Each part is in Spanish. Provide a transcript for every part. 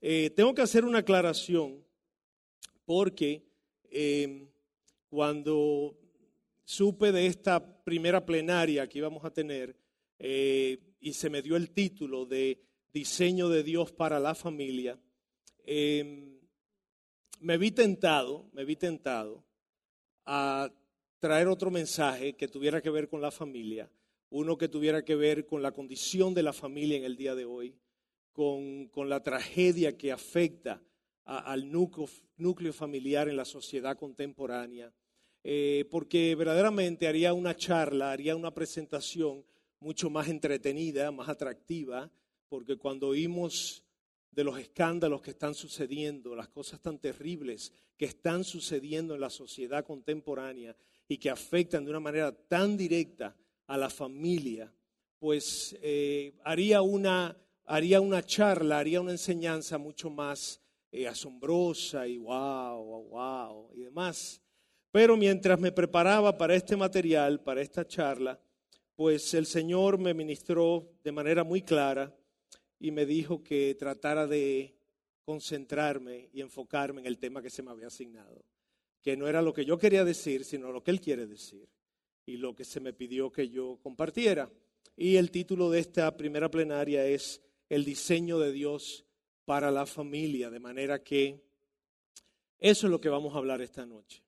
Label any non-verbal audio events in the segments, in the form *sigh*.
eh, tengo que hacer una aclaración porque em, cuando supe de esta primera plenaria que íbamos a tener eh, y se me dio el título de Diseño de Dios para la familia, em, me vi tentado, me vi tentado a traer otro mensaje que tuviera que ver con la familia, uno que tuviera que ver con la condición de la familia en el día de hoy, con, la tragedia que afecta al núcleo, núcleo, familiar en la sociedad contemporánea, eh, porque verdaderamente haría una charla, haría una presentación mucho más entretenida, más atractiva, porque cuando oímos de los escándalos que están sucediendo, las cosas tan terribles que están sucediendo en la sociedad contemporánea y que afectan de una manera tan directa a la familia, pues eh, haría, una, haría una charla, haría una enseñanza mucho más eh, asombrosa y wow, wow, wow y demás. Pero mientras me preparaba para este material, para esta charla, pues el Señor me ministró de manera muy clara y me dijo que tratara de concentrarme y enfocarme en el tema que se me había asignado, que no era lo que yo quería decir, sino lo que Él quiere decir y lo que se me pidió que yo compartiera. Y el título de esta primera plenaria es El diseño de Dios para la familia, de manera que eso es lo que vamos a hablar esta noche.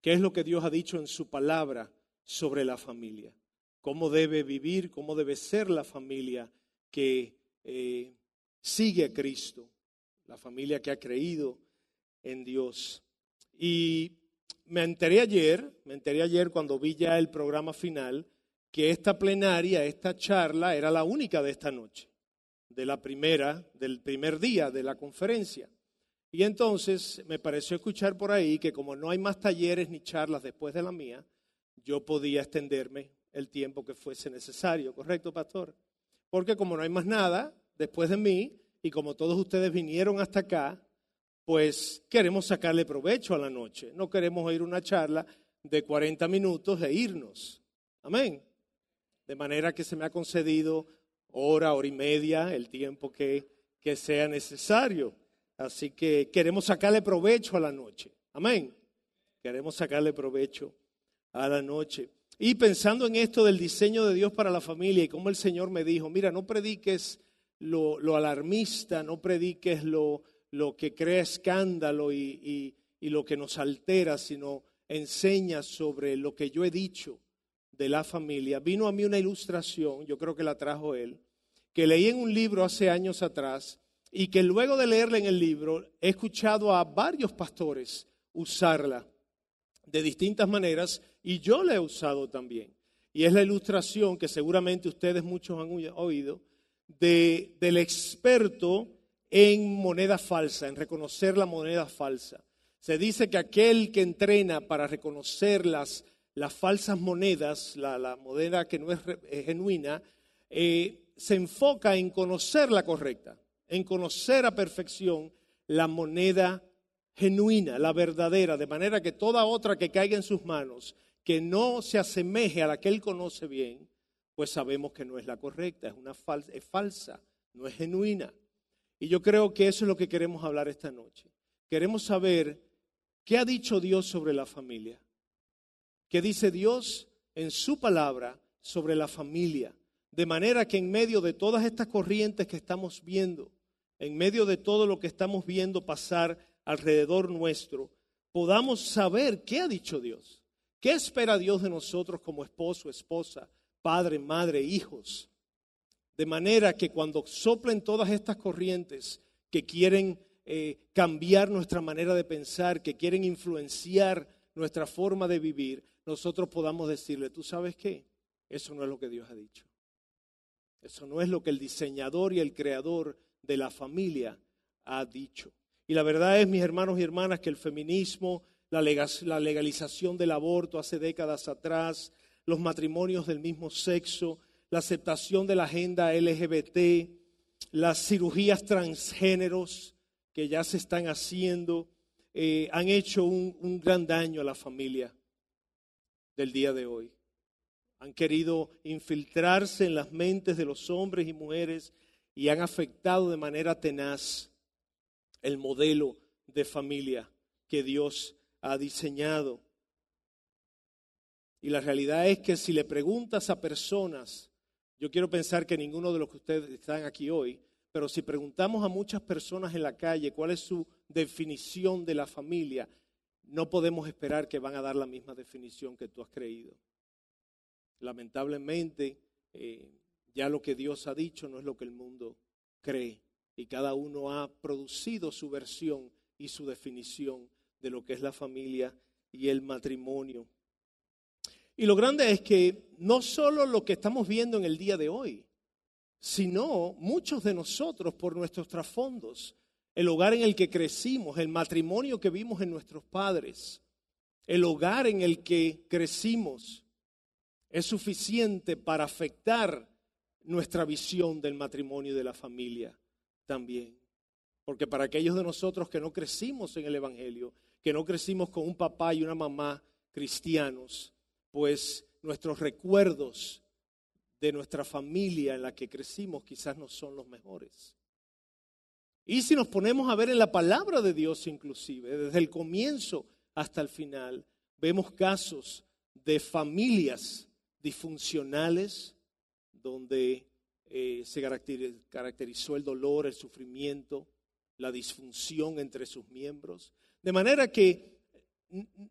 ¿Qué es lo que Dios ha dicho en su palabra sobre la familia? ¿Cómo debe vivir, cómo debe ser la familia que eh, sigue a Cristo, la familia que ha creído en Dios. Y me enteré ayer, me enteré ayer cuando vi ya el programa final, que esta plenaria, esta charla era la única de esta noche, de la primera, del primer día de la conferencia. Y entonces me pareció escuchar por ahí que como no hay más talleres ni charlas después de la mía, yo podía extenderme el tiempo que fuese necesario, ¿correcto, pastor? porque como no hay más nada después de mí y como todos ustedes vinieron hasta acá, pues queremos sacarle provecho a la noche. No queremos oír una charla de 40 minutos e irnos. Amén. De manera que se me ha concedido hora, hora y media, el tiempo que, que sea necesario. Así que queremos sacarle provecho a la noche. Amén. Queremos sacarle provecho a la noche. Y pensando en esto del diseño de Dios para la familia y como el Señor me dijo, mira, no prediques lo, alarmista, no prediques lo, lo, que crea escándalo y, y lo que nos altera, sino enseña sobre lo que yo he dicho de la familia. Vino a mí una ilustración, yo creo que la trajo él, que leí en un libro hace años atrás y que luego de leerla en el libro he escuchado a varios pastores usarla de distintas maneras y yo la he usado también. Y es la ilustración que seguramente ustedes muchos han oído de, del experto en moneda falsa, en reconocer la moneda falsa. Se dice que aquel que entrena para reconocer las, las falsas monedas, la, moneda que no es, genuina, eh, se enfoca en conocer la correcta, en conocer a perfección la moneda genuina, la verdadera, de manera que toda otra que caiga en sus manos, que no se asemeje a la que él conoce bien, pues sabemos que no es la correcta, es, una falsa, es falsa, no es genuina. Y yo creo que eso es lo que queremos hablar esta noche. Queremos saber qué ha dicho Dios sobre la familia. ¿Qué dice Dios en su palabra sobre la familia? De manera que en medio de todas estas corrientes que estamos viendo, en medio de todo lo que estamos viendo pasar alrededor nuestro, podamos saber qué ha dicho Dios. ¿Qué espera Dios de nosotros como esposo, esposa, padre, madre, hijos? De manera que cuando soplen todas estas corrientes que quieren eh, cambiar nuestra manera de pensar, que quieren influenciar nuestra forma de vivir, nosotros podamos decirle, ¿tú sabes qué? Eso no es lo que Dios ha dicho. Eso no es lo que el diseñador y el creador de la familia ha dicho. Y la verdad es, mis hermanos y hermanas, que el feminismo, la legalización del aborto hace décadas atrás, los matrimonios del mismo sexo, la aceptación de la agenda LGBT, las cirugías transgéneros que ya se están haciendo, eh, han hecho un, un gran daño a la familia del día de hoy. Han querido infiltrarse en las mentes de los hombres y mujeres y han afectado de manera tenaz el modelo de familia que Dios ha diseñado. Y la realidad es que si le preguntas a personas, yo quiero pensar que ninguno de los que ustedes están aquí hoy, pero si preguntamos a muchas personas en la calle cuál es su definición de la familia, no podemos esperar que van a dar la misma definición que tú has creído. Lamentablemente, eh, ya lo que Dios ha dicho no es lo que el mundo cree y cada uno ha producido su versión y su definición de lo que es la familia y el matrimonio. Y lo grande es que no solo lo que estamos viendo en el día de hoy, sino muchos de nosotros por nuestros trasfondos, el hogar en el que crecimos, el matrimonio que vimos en nuestros padres, el hogar en el que crecimos, es suficiente para afectar nuestra visión del matrimonio y de la familia también. Porque para aquellos de nosotros que no crecimos en el Evangelio, que no crecimos con un papá y una mamá cristianos, pues nuestros recuerdos de nuestra familia en la que crecimos quizás no son los mejores. Y si nos ponemos a ver en la palabra de Dios inclusive, desde el comienzo hasta el final, vemos casos de familias disfuncionales donde eh, se caracterizó el dolor, el sufrimiento, la disfunción entre sus miembros. De manera que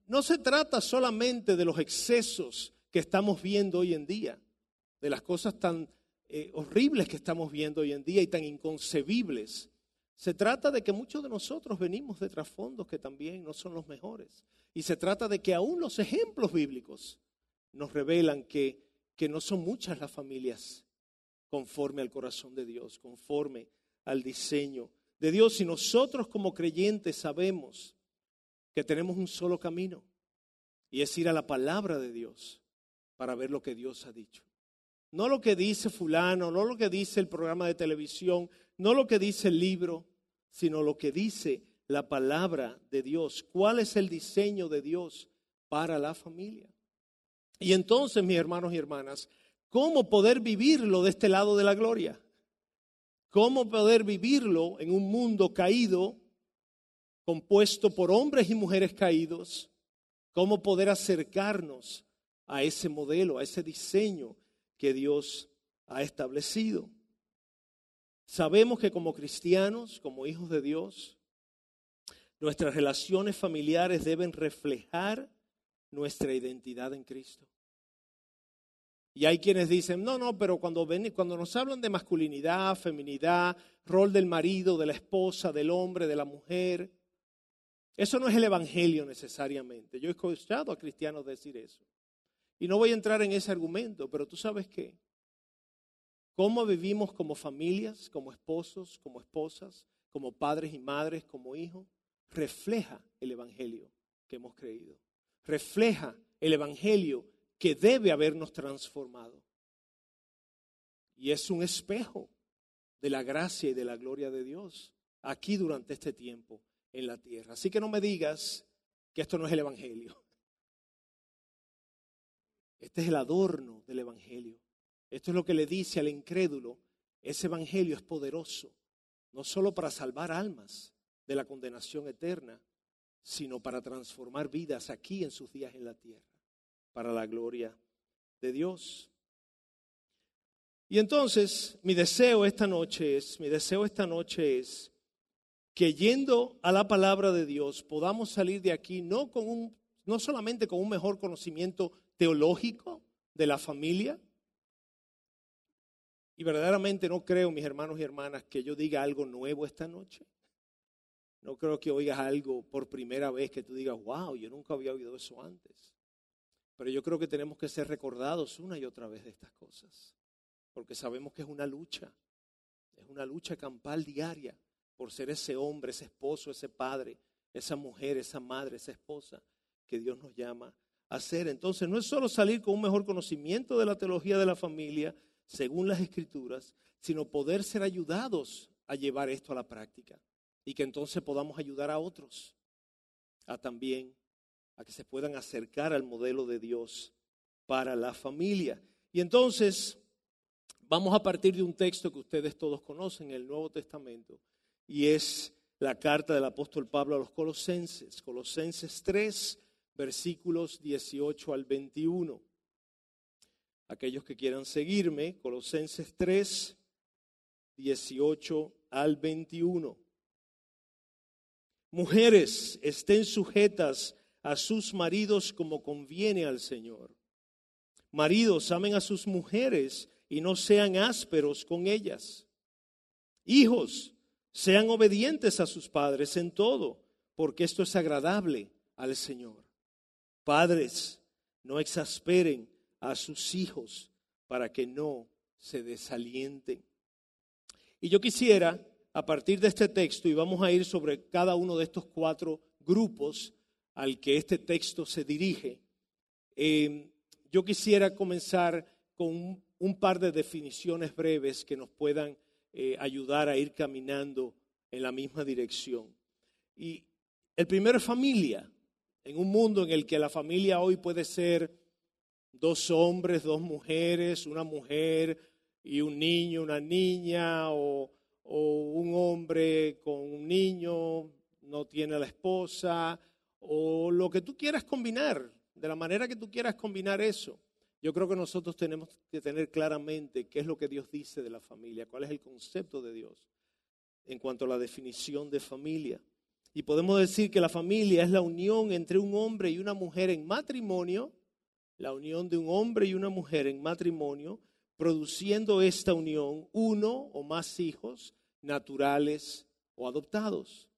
no se trata solamente de los excesos que estamos viendo hoy en día, de las cosas tan eh, horribles que estamos viendo hoy en día y tan inconcebibles. Se trata de que muchos de nosotros venimos de trasfondos que también no son los mejores. Y se trata de que aún los ejemplos bíblicos nos revelan que, que no son muchas las familias conforme al corazón de Dios, conforme al diseño de Dios. Y nosotros como creyentes sabemos que tenemos un solo camino y es ir a la palabra de Dios para ver lo que Dios ha dicho. No lo que dice fulano, no lo que dice el programa de televisión, no lo que dice el libro, sino lo que dice la palabra de Dios. ¿Cuál es el diseño de Dios para la familia? Y entonces, mis hermanos y hermanas, ¿cómo poder vivirlo de este lado de la gloria? ¿Cómo poder vivirlo en un mundo caído, compuesto por hombres y mujeres caídos? ¿Cómo poder acercarnos a ese modelo, a ese diseño que Dios ha establecido? Sabemos que como cristianos, como hijos de Dios, nuestras relaciones familiares deben reflejar nuestra identidad en Cristo. Y hay quienes dicen, no, no, pero cuando, ven, cuando nos hablan de masculinidad, feminidad, rol del marido, de la esposa, del hombre, de la mujer, eso no es el Evangelio necesariamente. Yo he escuchado a cristianos decir eso. Y no voy a entrar en ese argumento, pero tú sabes qué. Cómo vivimos como familias, como esposos, como esposas, como padres y madres, como hijos, refleja el Evangelio que hemos creído. Refleja el Evangelio que debe habernos transformado. Y es un espejo de la gracia y de la gloria de Dios aquí durante este tiempo en la tierra. Así que no me digas que esto no es el Evangelio. Este es el adorno del Evangelio. Esto es lo que le dice al incrédulo. Ese evangelio es poderoso, no solo para salvar almas de la condenación eterna, sino para transformar vidas aquí en sus días en la tierra, para la gloria de Dios. Y entonces, mi deseo esta noche es, mi deseo esta noche es que yendo a la palabra de Dios podamos salir de aquí no con un no solamente con un mejor conocimiento teológico de la familia, y verdaderamente no creo, mis hermanos y hermanas, que yo diga algo nuevo esta noche. No creo que oigas algo por primera vez que tú digas, wow, yo nunca había oído eso antes. Pero yo creo que tenemos que ser recordados una y otra vez de estas cosas. Porque sabemos que es una lucha. Es una lucha campal diaria por ser ese hombre, ese esposo, ese padre, esa mujer, esa madre, esa esposa que Dios nos llama a ser. Entonces no es solo salir con un mejor conocimiento de la teología de la familia, según las escrituras, sino poder ser ayudados a llevar esto a la práctica y que entonces podamos ayudar a otros a también a que se puedan acercar al modelo de Dios para la familia. Y entonces vamos a partir de un texto que ustedes todos conocen, el Nuevo Testamento, y es la carta del apóstol Pablo a los colosenses, Colosenses 3, versículos 18 al 21. Aquellos que quieran seguirme, Colosenses 3, 18 al 21. Mujeres, estén sujetas a sus maridos como conviene al Señor. Maridos, amen a sus mujeres y no sean ásperos con ellas. Hijos, sean obedientes a sus padres en todo, porque esto es agradable al Señor. Padres, no exasperen a sus hijos para que no se desalienten. Y yo quisiera, a partir de este texto, y vamos a ir sobre cada uno de estos cuatro grupos al que este texto se dirige, eh, yo quisiera comenzar con un, par de definiciones breves que nos puedan eh, ayudar a ir caminando en la misma dirección. Y el primero es familia, en un mundo en el que la familia hoy puede ser dos hombres, dos mujeres, una mujer y un niño, una niña, o, un hombre con un niño, no tiene la esposa, o lo que tú quieras combinar, de la manera que tú quieras combinar eso. Yo creo que nosotros tenemos que tener claramente qué es lo que Dios dice de la familia, cuál es el concepto de Dios en cuanto a la definición de familia. Y podemos decir que la familia es la unión entre un hombre y una mujer en matrimonio, la unión de un hombre y una mujer en matrimonio, produciendo esta unión uno o más hijos naturales o adoptados.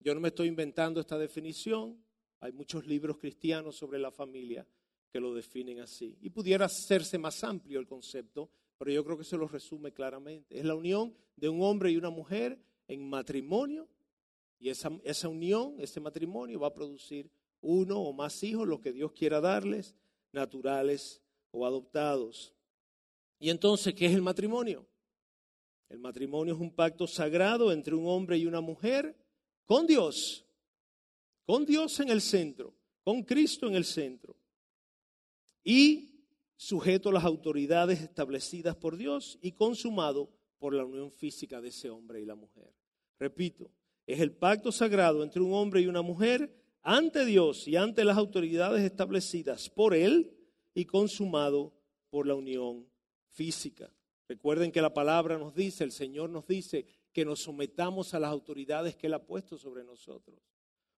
Yo no me estoy inventando esta definición, hay muchos libros cristianos sobre la familia que lo definen así. Y pudiera hacerse más amplio el concepto, pero yo creo que se lo resume claramente. Es la unión de un hombre y una mujer en matrimonio y esa, esa unión, ese matrimonio va a producir uno o más hijos, lo que Dios quiera darles, naturales o adoptados. Y entonces, ¿qué es el matrimonio? El matrimonio es un pacto sagrado entre un hombre y una mujer con Dios, con Dios en el centro, con Cristo en el centro y sujeto a las autoridades establecidas por Dios y consumado por la unión física de ese hombre y la mujer. Repito, es el pacto sagrado entre un hombre y una mujer ante Dios y ante las autoridades establecidas por Él y consumado por la unión física. Recuerden que la palabra nos dice, el Señor nos dice que nos sometamos a las autoridades que Él ha puesto sobre nosotros.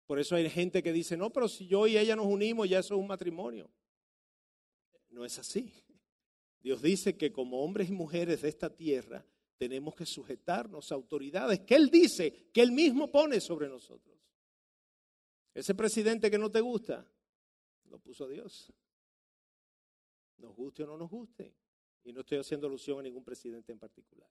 Por eso hay gente que dice, no, pero si yo y ella nos unimos, ya eso es un matrimonio. No es así. Dios dice que como hombres y mujeres de esta tierra tenemos que sujetarnos a autoridades que Él dice que Él mismo pone sobre nosotros. Ese presidente que no te gusta, lo puso Dios. Nos guste o no nos guste. Y no estoy haciendo alusión a ningún presidente en particular.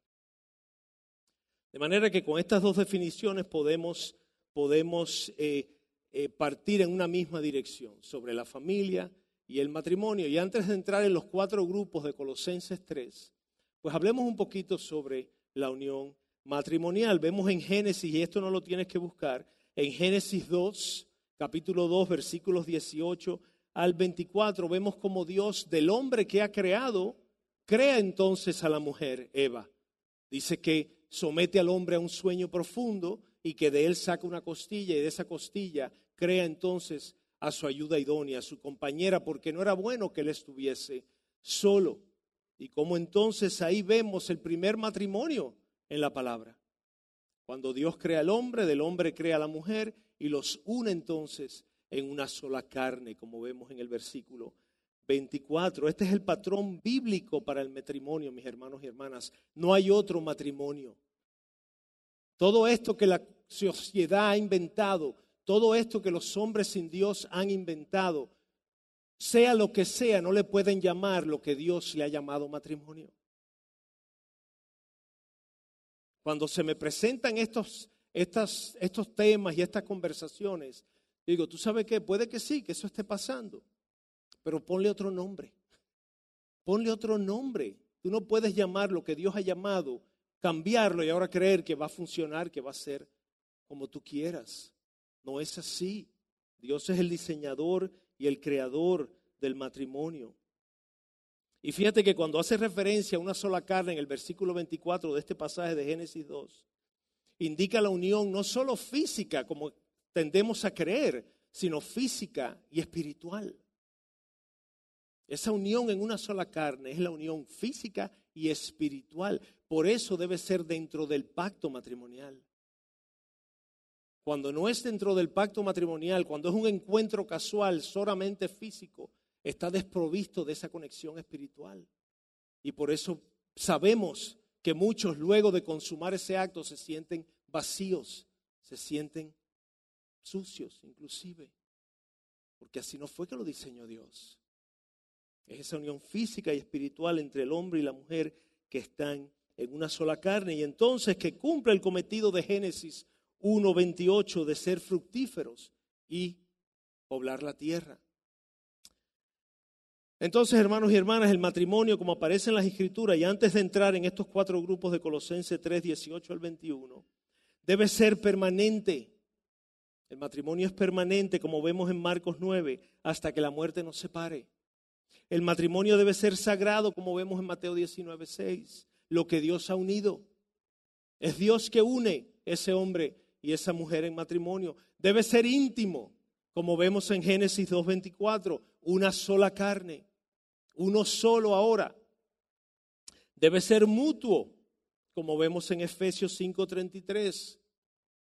De manera que con estas dos definiciones podemos podemos eh, eh, partir en una misma dirección sobre la familia y el matrimonio. Y antes de entrar en los cuatro grupos de Colosenses 3, pues hablemos un poquito sobre la unión matrimonial. Vemos en Génesis, y esto no lo tienes que buscar, en Génesis 2, capítulo 2, versículos 18 al 24, vemos como Dios del hombre que ha creado, crea entonces a la mujer, Eva. Dice que somete al hombre a un sueño profundo y que de él saca una costilla y de esa costilla crea entonces a su ayuda idónea, a su compañera, porque no era bueno que él estuviese solo. Y como entonces ahí vemos el primer matrimonio en la palabra. Cuando Dios crea al hombre, del hombre crea a la mujer y los une entonces en una sola carne, como vemos en el versículo 24. Este es el patrón bíblico para el matrimonio, mis hermanos y hermanas. No hay otro matrimonio. Todo esto que la sociedad ha inventado, todo esto que los hombres sin Dios han inventado, sea lo que sea, no le pueden llamar lo que Dios le ha llamado matrimonio. Cuando se me presentan estos, estos temas y estas conversaciones, digo, ¿tú sabes qué? Puede que sí, que eso esté pasando, pero ponle otro nombre. Ponle otro nombre. Tú no puedes llamar lo que Dios ha llamado cambiarlo y ahora creer que va a funcionar, que va a ser como tú quieras. No es así. Dios es el diseñador y el creador del matrimonio. Y fíjate que cuando hace referencia a una sola carne en el versículo 24 de este pasaje de Génesis 2, indica la unión no solo física, como tendemos a creer, sino física y espiritual. Esa unión en una sola carne es la unión física y espiritual. Por eso debe ser dentro del pacto matrimonial. Cuando no es dentro del pacto matrimonial, cuando es un encuentro casual, solamente físico, está desprovisto de esa conexión espiritual. Y por eso sabemos que muchos luego de consumar ese acto se sienten vacíos, se sienten sucios inclusive, porque así no fue que lo diseñó Dios. Es esa unión física y espiritual entre el hombre y la mujer que están en una sola carne y entonces que cumple el cometido de Génesis 1.28 de ser fructíferos y poblar la tierra. Entonces, hermanos y hermanas, el matrimonio, como aparece en las Escrituras, y antes de entrar en estos cuatro grupos de Colosenses 3, 18 al 21, debe ser permanente. El matrimonio es permanente, como vemos en Marcos 9, hasta que la muerte nos separe. El matrimonio debe ser sagrado, como vemos en Mateo 19, 6. Lo que Dios ha unido. Es Dios que une ese hombre y esa mujer en matrimonio. Debe ser íntimo, como vemos en Génesis 2.24, una sola carne uno solo ahora. Debe ser mutuo, como vemos en Efesios 5:33.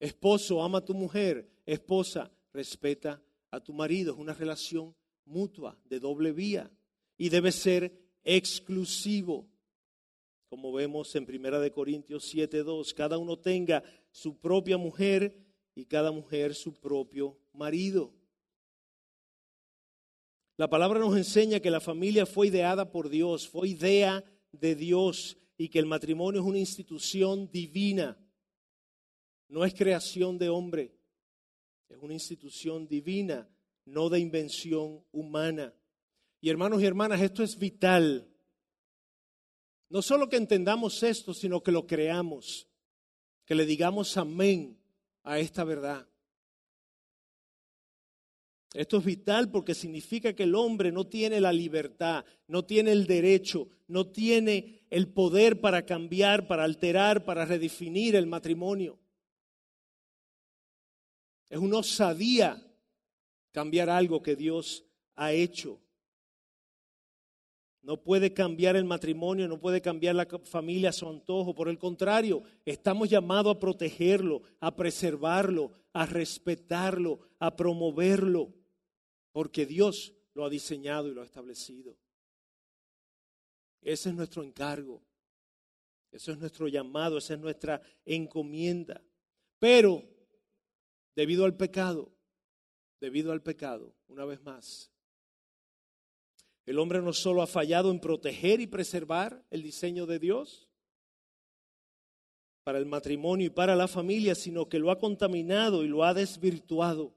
Esposo, ama a tu mujer. Esposa, respeta a tu marido. Es una relación mutua, de doble vía. Y debe ser exclusivo, como vemos en Primera de Corintios 7:2. Cada uno tenga su propia mujer y cada mujer su propio marido. La palabra nos enseña que la familia fue ideada por Dios, fue idea de Dios y que el matrimonio es una institución divina. No es creación de hombre, es una institución divina, no de invención humana. Y hermanos y hermanas, esto es vital. No solo que entendamos esto, sino que lo creamos, que le digamos amén a esta verdad. Esto es vital porque significa que el hombre no tiene la libertad, no tiene el derecho, no tiene el poder para cambiar, para alterar, para redefinir el matrimonio. Es una osadía cambiar algo que Dios ha hecho. No puede cambiar el matrimonio, no puede cambiar la familia a su antojo. Por el contrario, estamos llamados a protegerlo, a preservarlo, a respetarlo, a promoverlo porque Dios lo ha diseñado y lo ha establecido. Ese es nuestro encargo, eso es nuestro llamado, esa es nuestra encomienda. Pero, debido al pecado, debido al pecado, una vez más, el hombre no solo ha fallado en proteger y preservar el diseño de Dios para el matrimonio y para la familia, sino que lo ha contaminado y lo ha desvirtuado.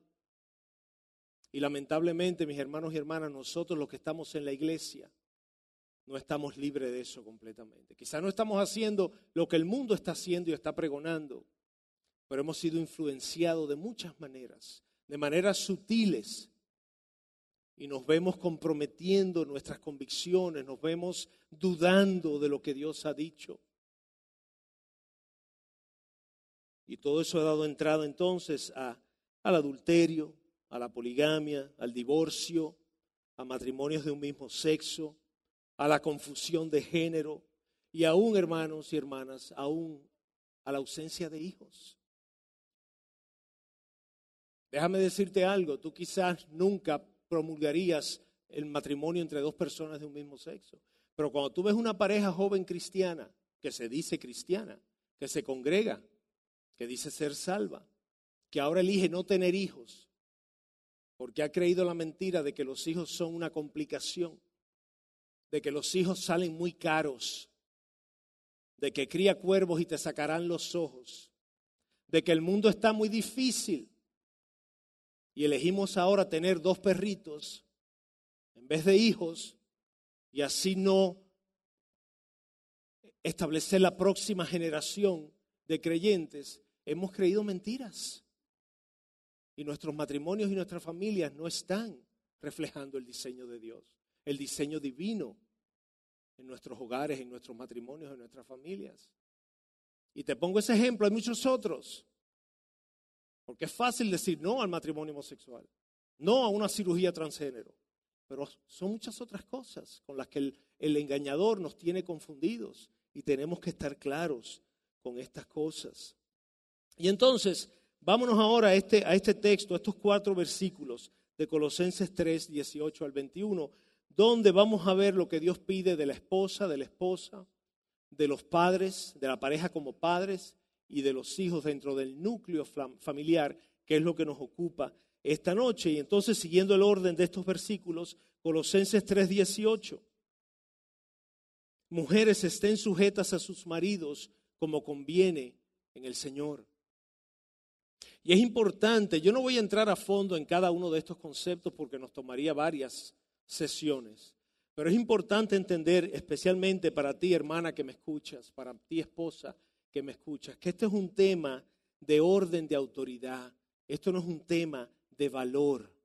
Y lamentablemente, mis hermanos y hermanas, nosotros los que estamos en la iglesia, no estamos libres de eso completamente. Quizás no estamos haciendo lo que el mundo está haciendo y está pregonando, pero hemos sido influenciados de muchas maneras, de maneras sutiles, y nos vemos comprometiendo nuestras convicciones, nos vemos dudando de lo que Dios ha dicho. Y todo eso ha dado entrada entonces a, al adulterio, a la poligamia, al divorcio, a matrimonios de un mismo sexo, a la confusión de género y aún, hermanos y hermanas, aún a la ausencia de hijos. Déjame decirte algo, tú quizás nunca promulgarías el matrimonio entre dos personas de un mismo sexo, pero cuando tú ves una pareja joven cristiana, que se dice cristiana, que se congrega, que dice ser salva, que ahora elige no tener hijos, porque ha creído la mentira de que los hijos son una complicación, de que los hijos salen muy caros, de que cría cuervos y te sacarán los ojos, de que el mundo está muy difícil y elegimos ahora tener dos perritos en vez de hijos y así no establecer la próxima generación de creyentes, hemos creído mentiras. Y nuestros matrimonios y nuestras familias no están reflejando el diseño de Dios, el diseño divino en nuestros hogares, en nuestros matrimonios, en nuestras familias. Y te pongo ese ejemplo, hay muchos otros. Porque es fácil decir no al matrimonio homosexual, no a una cirugía transgénero. Pero son muchas otras cosas con las que el, el engañador nos tiene confundidos y tenemos que estar claros con estas cosas. Y entonces, vámonos ahora a este, a este texto, a estos cuatro versículos de Colosenses 3, 18 al 21, donde vamos a ver lo que Dios pide de la esposa, de la esposa, de los padres, de la pareja como padres y de los hijos dentro del núcleo familiar, que es lo que nos ocupa esta noche. Y entonces, siguiendo el orden de estos versículos, Colosenses 3, 18. Mujeres estén sujetas a sus maridos como conviene en el Señor. Y es importante, yo no voy a entrar a fondo en cada uno de estos conceptos porque nos tomaría varias sesiones, pero es importante entender, especialmente para ti hermana que me escuchas, para ti esposa que me escuchas, que este es un tema de orden de autoridad, esto no es un tema de valor.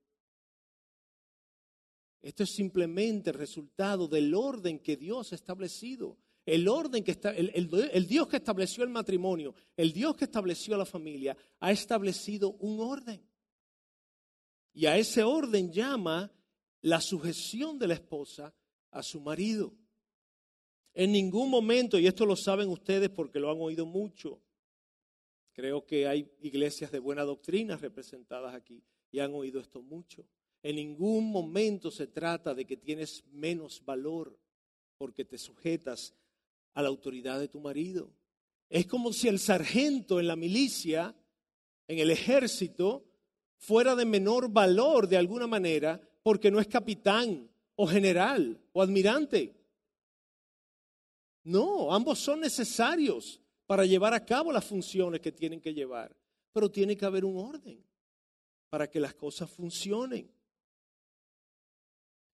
Esto es simplemente el resultado del orden que Dios ha establecido. El orden que está, el, Dios que estableció el matrimonio, el Dios que estableció la familia, ha establecido un orden. Y a ese orden llama la sujeción de la esposa a su marido. En ningún momento, y esto lo saben ustedes porque lo han oído mucho, creo que hay iglesias de buena doctrina representadas aquí y han oído esto mucho. En ningún momento se trata de que tienes menos valor porque te sujetas a la autoridad de tu marido. Es como si el sargento en la milicia, en el ejército, fuera de menor valor de alguna manera porque no es capitán o general o admirante. No, ambos son necesarios para llevar a cabo las funciones que tienen que llevar, pero tiene que haber un orden para que las cosas funcionen.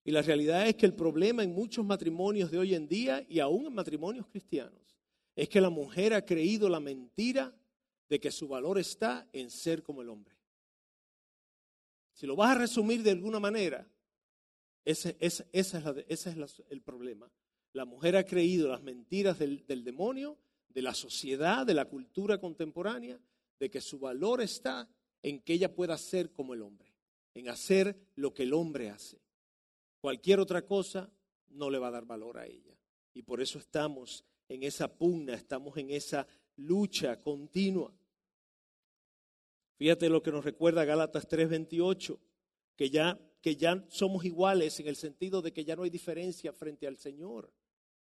Y la realidad es que el problema en muchos matrimonios de hoy en día y aún en matrimonios cristianos es que la mujer ha creído la mentira de que su valor está en ser como el hombre. Si lo vas a resumir de alguna manera, ese, es el problema. La mujer ha creído las mentiras del, del demonio, de la sociedad, de la cultura contemporánea, de que su valor está en que ella pueda ser como el hombre, en hacer lo que el hombre hace. Cualquier otra cosa no le va a dar valor a ella. Y por eso estamos en esa pugna, estamos en esa lucha continua. Fíjate lo que nos recuerda Gálatas 3:28, que ya, que ya somos iguales en el sentido de que ya no hay diferencia frente al Señor.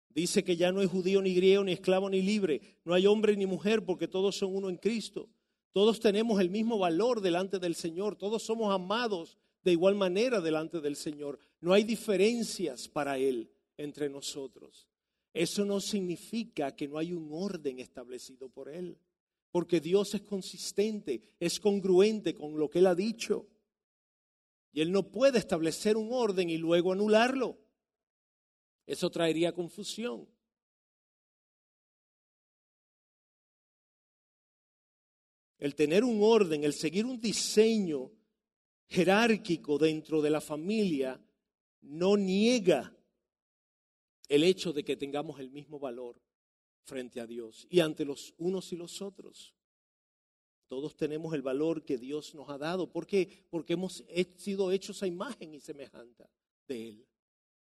Dice que ya no hay judío ni griego, ni esclavo ni libre, no hay hombre ni mujer, porque todos son uno en Cristo. Todos tenemos el mismo valor delante del Señor, todos somos amados de igual manera delante del Señor. No hay diferencias para Él entre nosotros. Eso no significa que no hay un orden establecido por Él, porque Dios es consistente, es congruente con lo que Él ha dicho. Y Él no puede establecer un orden y luego anularlo. Eso traería confusión. El tener un orden, el seguir un diseño jerárquico dentro de la familia no niega el hecho de que tengamos el mismo valor frente a Dios y ante los unos y los otros. Todos tenemos el valor que Dios nos ha dado. ¿Por qué? Porque hemos sido hechos a imagen y semejanza de Él.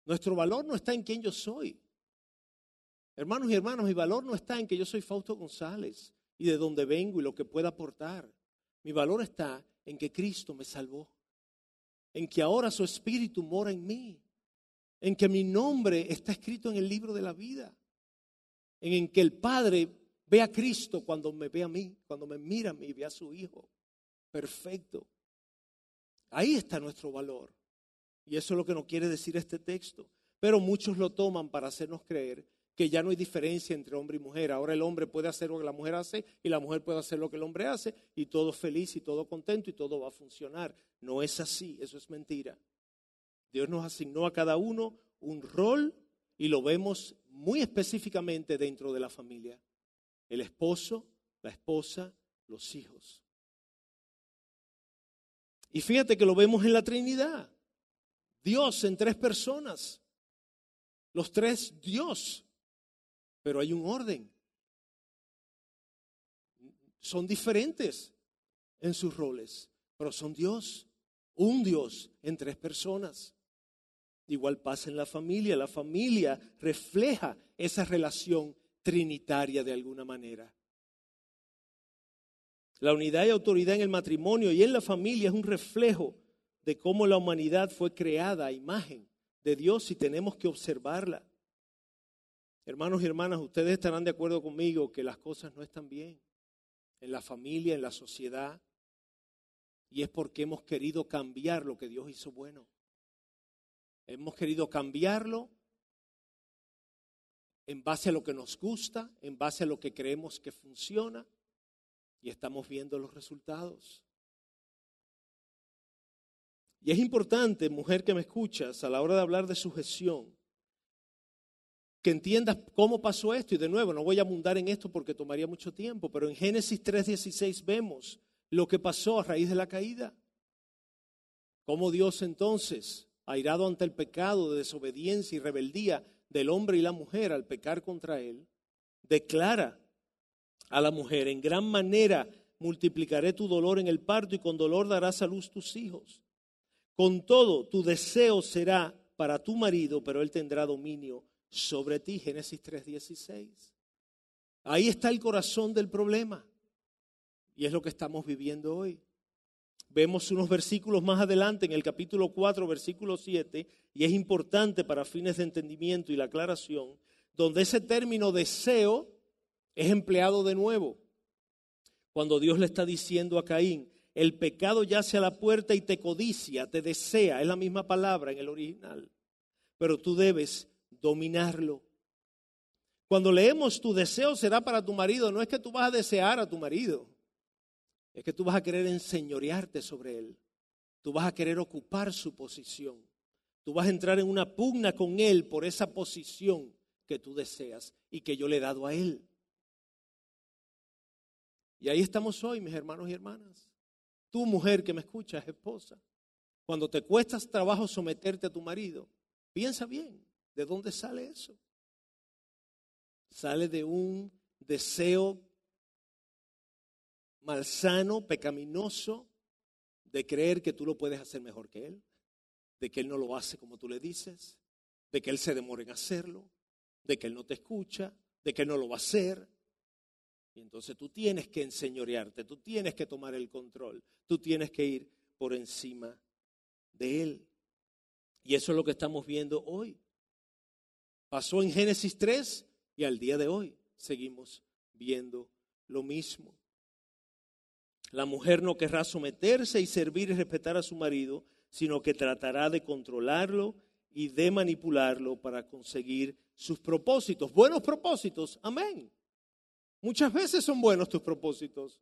Nuestro valor no está en quién yo soy. Hermanos y hermanos, mi valor no está en que yo soy Fausto González y de dónde vengo y lo que pueda aportar. Mi valor está en que Cristo me salvó en que ahora su espíritu mora en mí, en que mi nombre está escrito en el libro de la vida, en que el Padre ve a Cristo cuando me ve a mí, cuando me mira a mí ve a su Hijo. Perfecto. Ahí está nuestro valor. Y eso es lo que nos quiere decir este texto. Pero muchos lo toman para hacernos creer que ya no hay diferencia entre hombre y mujer. Ahora el hombre puede hacer lo que la mujer hace y la mujer puede hacer lo que el hombre hace y todo feliz y todo contento y todo va a funcionar. No es así, eso es mentira. Dios nos asignó a cada uno un rol y lo vemos muy específicamente dentro de la familia. El esposo, la esposa, los hijos. Y fíjate que lo vemos en la Trinidad. Dios en tres personas. Los tres Dios pero hay un orden. son diferentes en sus roles, pero son Dios, un Dios en tres personas. Igual pasa en la familia. La familia refleja esa relación trinitaria de alguna manera. La unidad y autoridad en el matrimonio y en la familia es un reflejo de cómo la humanidad fue creada a imagen de Dios y tenemos que observarla. Hermanos y hermanas, ustedes estarán de acuerdo conmigo que las cosas no están bien en la familia, en la sociedad, y es porque hemos querido cambiar lo que Dios hizo bueno. Hemos querido cambiarlo en base a lo que nos gusta, en base a lo que creemos que funciona, y estamos viendo los resultados. Y es importante, mujer que me escuchas, a la hora de hablar de sujeción, que entiendas cómo pasó esto. Y de nuevo, no voy a abundar en esto porque tomaría mucho tiempo, pero en Génesis 3:16 vemos lo que pasó a raíz de la caída. Cómo Dios entonces, airado ante el pecado de desobediencia y rebeldía del hombre y la mujer al pecar contra él, declara a la mujer, en gran manera multiplicaré tu dolor en el parto y con dolor darás a luz tus hijos. Con todo, tu deseo será para tu marido, pero él tendrá dominio sobre ti. Génesis 3:16. Ahí está el corazón del problema. Y es lo que estamos viviendo hoy. Vemos unos versículos más adelante en el capítulo 4, versículo 7, y es importante para fines de entendimiento y la aclaración, donde ese término deseo es empleado de nuevo. Cuando Dios le está diciendo a Caín, el pecado yace a la puerta y te codicia, te desea, es la misma palabra en el original, pero tú debes dominarlo. Cuando leemos tu deseo será para tu marido, no es que tú vas a desear a tu marido es que tú vas a querer enseñorearte sobre él. Tú vas a querer ocupar su posición. Tú vas a entrar en una pugna con él por esa posición que tú deseas y que yo le he dado a él. Y ahí estamos hoy, mis hermanos y hermanas. Tú, mujer que me escuchas, esposa, cuando te cuestas trabajo someterte a tu marido, piensa bien, ¿de dónde sale eso? Sale de un deseo malsano, pecaminoso, de creer que tú lo puedes hacer mejor que Él, de que Él no lo hace como tú le dices, de que Él se demore en hacerlo, de que Él no te escucha, de que Él no lo va a hacer. Y entonces tú tienes que enseñorearte, tú tienes que tomar el control, tú tienes que ir por encima de Él. Y eso es lo que estamos viendo hoy. Pasó en Génesis 3 y al día de hoy seguimos viendo lo mismo. La mujer no querrá someterse y servir y respetar a su marido, sino que tratará de controlarlo y de manipularlo para conseguir sus propósitos. Buenos propósitos, amén. Muchas veces son buenos tus propósitos.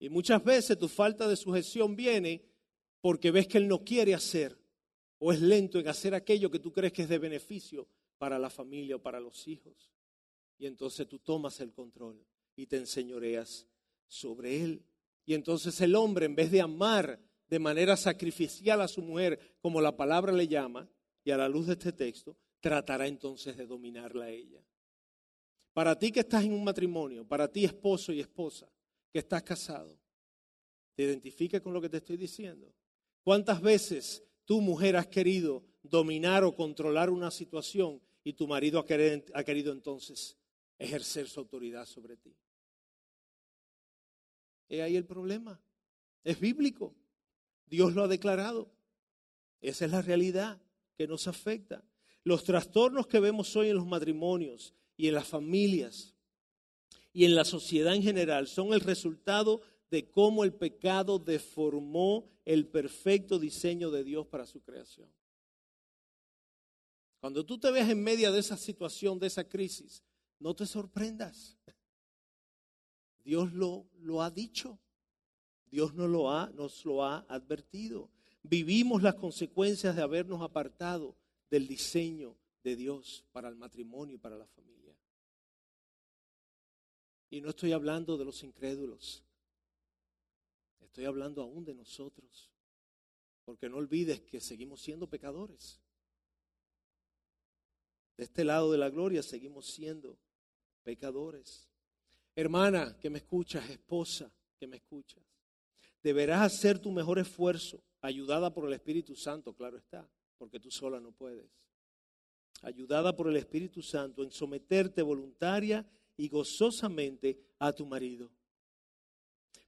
Y muchas veces tu falta de sujeción viene porque ves que él no quiere hacer o es lento en hacer aquello que tú crees que es de beneficio para la familia o para los hijos. Y entonces tú tomas el control y te enseñoreas sobre él. Y entonces el hombre, en vez de amar de manera sacrificial a su mujer, como la palabra le llama, y a la luz de este texto, tratará entonces de dominarla a ella. Para ti que estás en un matrimonio, para ti esposo y esposa, que estás casado, ¿te identifica con lo que te estoy diciendo? ¿Cuántas veces tu mujer has querido dominar o controlar una situación y tu marido ha querido, ha querido entonces ejercer su autoridad sobre ti? He ahí el problema. Es bíblico. Dios lo ha declarado. Esa es la realidad que nos afecta. Los trastornos que vemos hoy en los matrimonios y en las familias y en la sociedad en general son el resultado de cómo el pecado deformó el perfecto diseño de Dios para su creación. Cuando tú te ves en medio de esa situación, de esa crisis, no te sorprendas. Dios lo, lo ha dicho. Dios nos lo, ha, nos lo ha advertido. Vivimos las consecuencias de habernos apartado del diseño de Dios para el matrimonio y para la familia. Y no estoy hablando de los incrédulos. Estoy hablando aún de nosotros. Porque no olvides que seguimos siendo pecadores. De este lado de la gloria seguimos siendo pecadores. Hermana que me escuchas, esposa que me escuchas, deberás hacer tu mejor esfuerzo, ayudada por el Espíritu Santo, claro está, porque tú sola no puedes. Ayudada por el Espíritu Santo en someterte voluntaria y gozosamente a tu marido,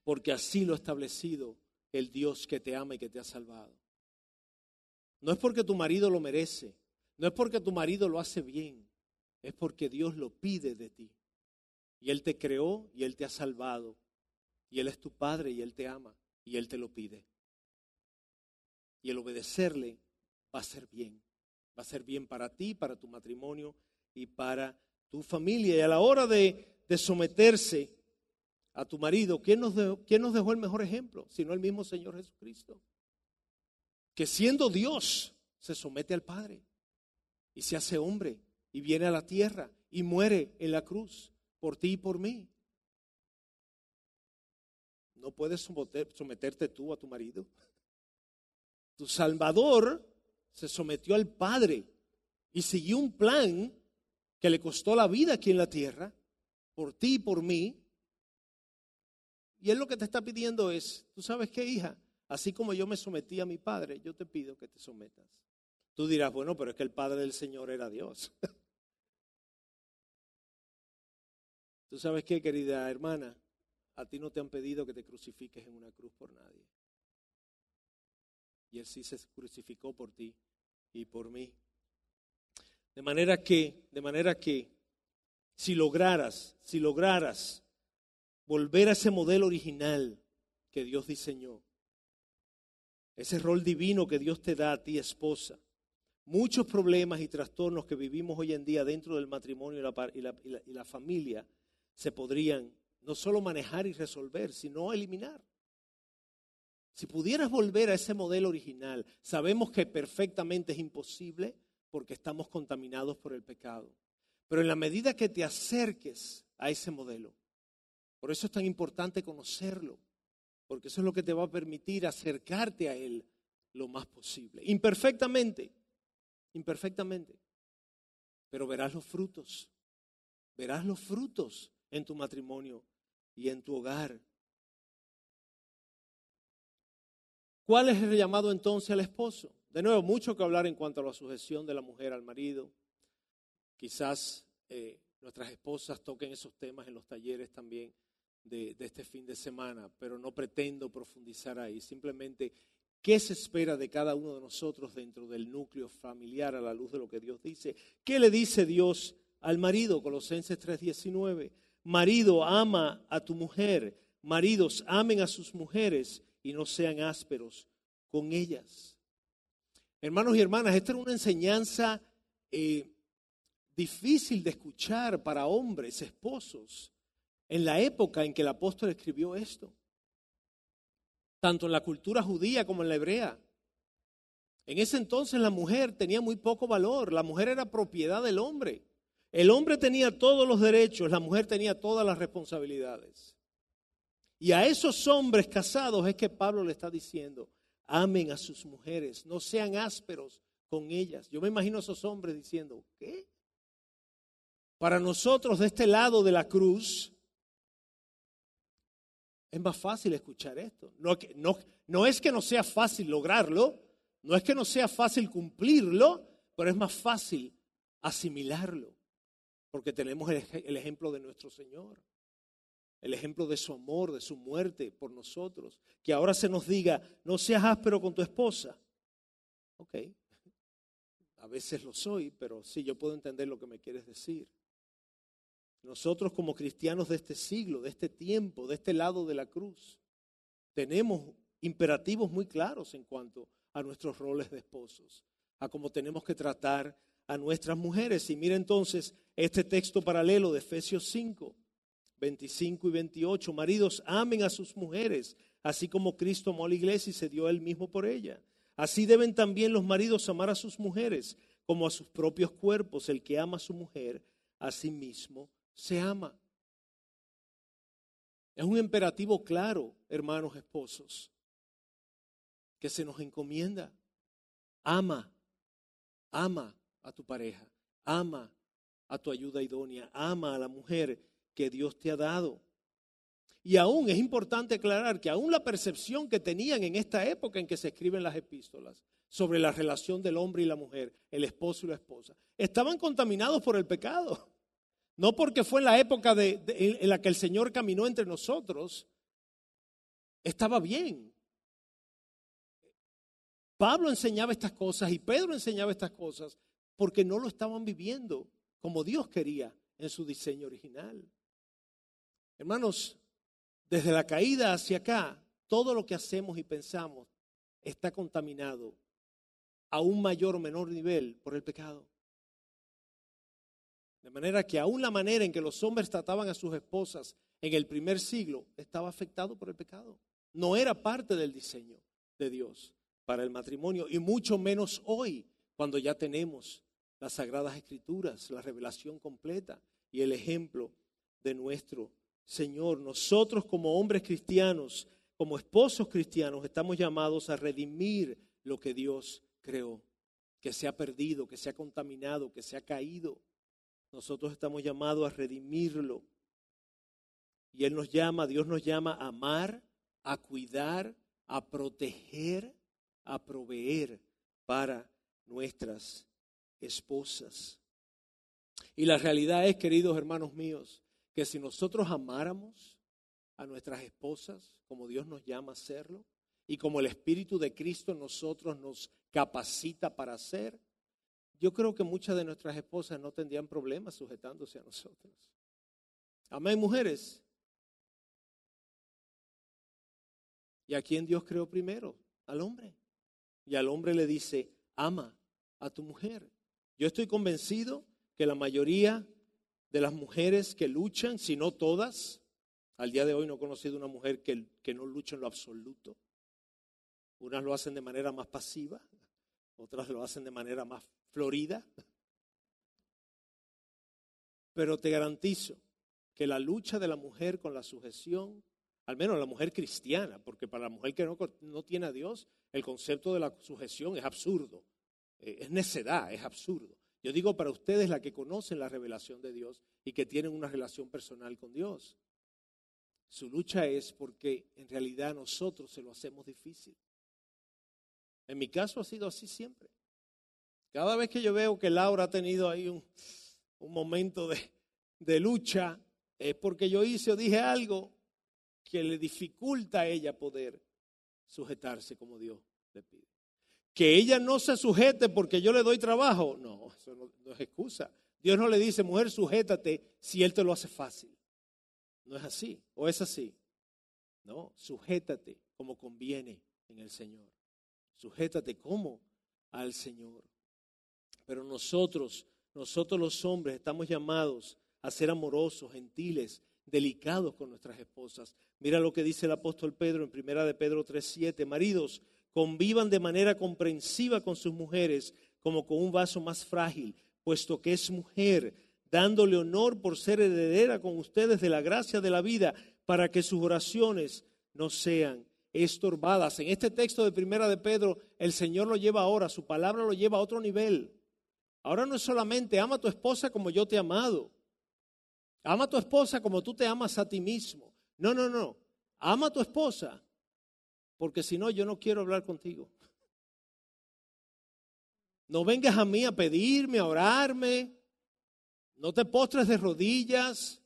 porque así lo ha establecido el Dios que te ama y que te ha salvado. No es porque tu marido lo merece, no es porque tu marido lo hace bien, es porque Dios lo pide de ti. Y Él te creó y Él te ha salvado. Y Él es tu Padre y Él te ama y Él te lo pide. Y el obedecerle va a ser bien. Va a ser bien para ti, para tu matrimonio y para tu familia. Y a la hora de, someterse a tu marido, ¿quién nos, ¿quién nos dejó el mejor ejemplo? Sino el mismo Señor Jesucristo. Que siendo Dios se somete al Padre y se hace hombre y viene a la tierra y muere en la cruz por ti y por mí. No puedes someterte tú a tu marido. Tu Salvador se sometió al Padre y siguió un plan que le costó la vida aquí en la tierra, por ti y por mí. Y él lo que te está pidiendo es, tú sabes qué, hija, así como yo me sometí a mi padre, yo te pido que te sometas. Tú dirás, bueno, pero es que el Padre del Señor era Dios. *laughs* Tú sabes qué, querida hermana, a ti no te han pedido que te crucifiques en una cruz por nadie. Y Él sí se crucificó por ti y por mí. De manera que, de manera que, si lograras, si lograras volver a ese modelo original que Dios diseñó, ese rol divino que Dios te da a ti, esposa, muchos problemas y trastornos que vivimos hoy en día dentro del matrimonio y la, familia se podrían no solo manejar y resolver, sino eliminar. Si pudieras volver a ese modelo original, sabemos que perfectamente es imposible porque estamos contaminados por el pecado. Pero en la medida que te acerques a ese modelo, por eso es tan importante conocerlo, porque eso es lo que te va a permitir acercarte a él lo más posible. Imperfectamente, imperfectamente, pero verás los frutos, verás los frutos en tu matrimonio y en tu hogar. ¿Cuál es el llamado entonces al esposo? De nuevo, mucho que hablar en cuanto a la sujeción de la mujer al marido. Quizás eh, nuestras esposas toquen esos temas en los talleres también de, de este fin de semana, pero no pretendo profundizar ahí. Simplemente, ¿qué se espera de cada uno de nosotros dentro del núcleo familiar a la luz de lo que Dios dice? ¿Qué le dice Dios al marido? Colosenses 3:19. Marido, ama a tu mujer. Maridos, amen a sus mujeres y no sean ásperos con ellas. Hermanos y hermanas, esta era una enseñanza eh, difícil de escuchar para hombres, esposos, en la época en que el apóstol escribió esto, tanto en la cultura judía como en la hebrea. En ese entonces la mujer tenía muy poco valor, la mujer era propiedad del hombre. El hombre tenía todos los derechos, la mujer tenía todas las responsabilidades. Y a esos hombres casados es que Pablo le está diciendo, amen a sus mujeres, no sean ásperos con ellas. Yo me imagino a esos hombres diciendo, ¿qué? Para nosotros de este lado de la cruz, es más fácil escuchar esto. No, es que no sea fácil lograrlo, no es que no sea fácil cumplirlo, pero es más fácil asimilarlo porque tenemos el, ejemplo de nuestro Señor, el ejemplo de su amor, de su muerte por nosotros. Que ahora se nos diga, no seas áspero con tu esposa. Ok, a veces lo soy, pero sí, yo puedo entender lo que me quieres decir. Nosotros como cristianos de este siglo, de este tiempo, de este lado de la cruz, tenemos imperativos muy claros en cuanto a nuestros roles de esposos, a cómo tenemos que tratar a nuestras mujeres. Y mira entonces este texto paralelo de Efesios 5, 25 y 28. Maridos, amen a sus mujeres, así como Cristo amó a la iglesia y se dio él mismo por ella. Así deben también los maridos amar a sus mujeres como a sus propios cuerpos. El que ama a su mujer, a sí mismo se ama. Es un imperativo claro, hermanos esposos, que se nos encomienda. Ama, ama a tu pareja, ama a tu ayuda idónea, ama a la mujer que Dios te ha dado. Y aún es importante aclarar que aún la percepción que tenían en esta época en que se escriben las epístolas sobre la relación del hombre y la mujer, el esposo y la esposa, estaban contaminados por el pecado. No porque fue en la época de, en la que el Señor caminó entre nosotros, estaba bien. Pablo enseñaba estas cosas y Pedro enseñaba estas cosas porque no lo estaban viviendo como Dios quería en su diseño original. Hermanos, desde la caída hacia acá, todo lo que hacemos y pensamos está contaminado a un mayor o menor nivel por el pecado. De manera que aún la manera en que los hombres trataban a sus esposas en el primer siglo estaba afectado por el pecado. No era parte del diseño de Dios para el matrimonio y mucho menos hoy, cuando ya tenemos las sagradas escrituras, la revelación completa y el ejemplo de nuestro Señor. Nosotros como hombres cristianos, como esposos cristianos, estamos llamados a redimir lo que Dios creó, que se ha perdido, que se ha contaminado, que se ha caído. Nosotros estamos llamados a redimirlo. Y Él nos llama, Dios nos llama a amar, a cuidar, a proteger, a proveer para nuestras esposas. Y la realidad es, queridos hermanos míos, que si nosotros amáramos a nuestras esposas como Dios nos llama a hacerlo y como el Espíritu de Cristo en nosotros nos capacita para hacer, yo creo que muchas de nuestras esposas no tendrían problemas sujetándose a nosotros. Amén, mujeres. ¿Y a quién Dios creó primero? Al hombre. Y al hombre le dice, ama a tu mujer. Yo estoy convencido que la mayoría de las mujeres que luchan, si no todas, al día de hoy no he conocido una mujer que, que no luche en lo absoluto. Unas lo hacen de manera más pasiva, otras lo hacen de manera más florida. Pero te garantizo que la lucha de la mujer con la sujeción, al menos la mujer cristiana, porque para la mujer que no, no tiene a Dios, el concepto de la sujeción es absurdo, eh, es necedad, es absurdo. Yo digo para ustedes la que conocen la revelación de Dios y que tienen una relación personal con Dios. Su lucha es porque en realidad nosotros se lo hacemos difícil. En mi caso ha sido así siempre. Cada vez que yo veo que Laura ha tenido ahí un, momento de, de lucha, es porque yo hice o dije algo que le dificulta a ella poder sujetarse como Dios le pide. Que ella no se sujete porque yo le doy trabajo, no, eso no, es excusa. Dios no le dice, mujer, sujétate si Él te lo hace fácil. No es así, o es así. No, sujétate como conviene en el Señor. Sujétate como al Señor. Pero nosotros, nosotros los hombres, estamos llamados a ser amorosos, gentiles, delicados con nuestras esposas. Mira lo que dice el apóstol Pedro en primera de Pedro 3:7, maridos, convivan de manera comprensiva con sus mujeres como con un vaso más frágil, puesto que es mujer, dándole honor por ser heredera con ustedes de la gracia de la vida, para que sus oraciones no sean estorbadas. En este texto de Primera de Pedro, el Señor lo lleva ahora, su palabra lo lleva a otro nivel. Ahora no es solamente ama a tu esposa como yo te he amado. Ama a tu esposa como tú te amas a ti mismo. No, no, no. Ama a tu esposa porque si no, yo no quiero hablar contigo. No vengas a mí a pedirme, a orarme. No te postres de rodillas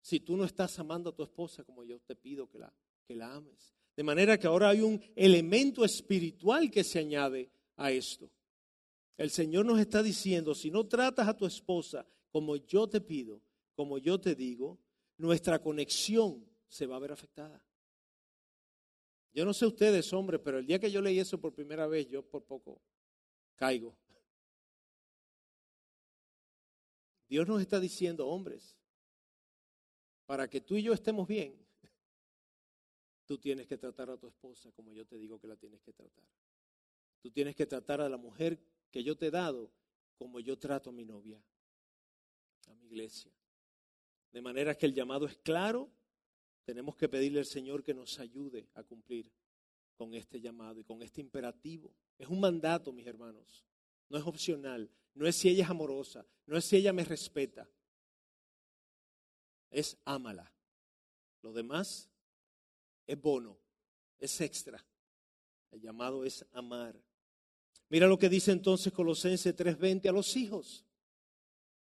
si tú no estás amando a tu esposa como yo te pido que la, que la ames. De manera que ahora hay un elemento espiritual que se añade a esto. El Señor nos está diciendo, si no tratas a tu esposa como yo te pido, como yo te digo, nuestra conexión se va a ver afectada. Yo no sé ustedes, hombres, pero el día que yo leí eso por primera vez, yo por poco caigo. Dios nos está diciendo, hombres, para que tú y yo estemos bien, tú tienes que tratar a tu esposa como yo te digo que la tienes que tratar. Tú tienes que tratar a la mujer que yo te he dado como yo trato a mi novia, a mi iglesia. De manera que el llamado es claro tenemos que pedirle al Señor que nos ayude a cumplir con este llamado y con este imperativo. Es un mandato, mis hermanos. No es opcional. No es si ella es amorosa. No es si ella me respeta. Es ámala. Lo demás es bono, es extra. El llamado es amar. Mira lo que dice entonces Colosenses 3:20 a los hijos.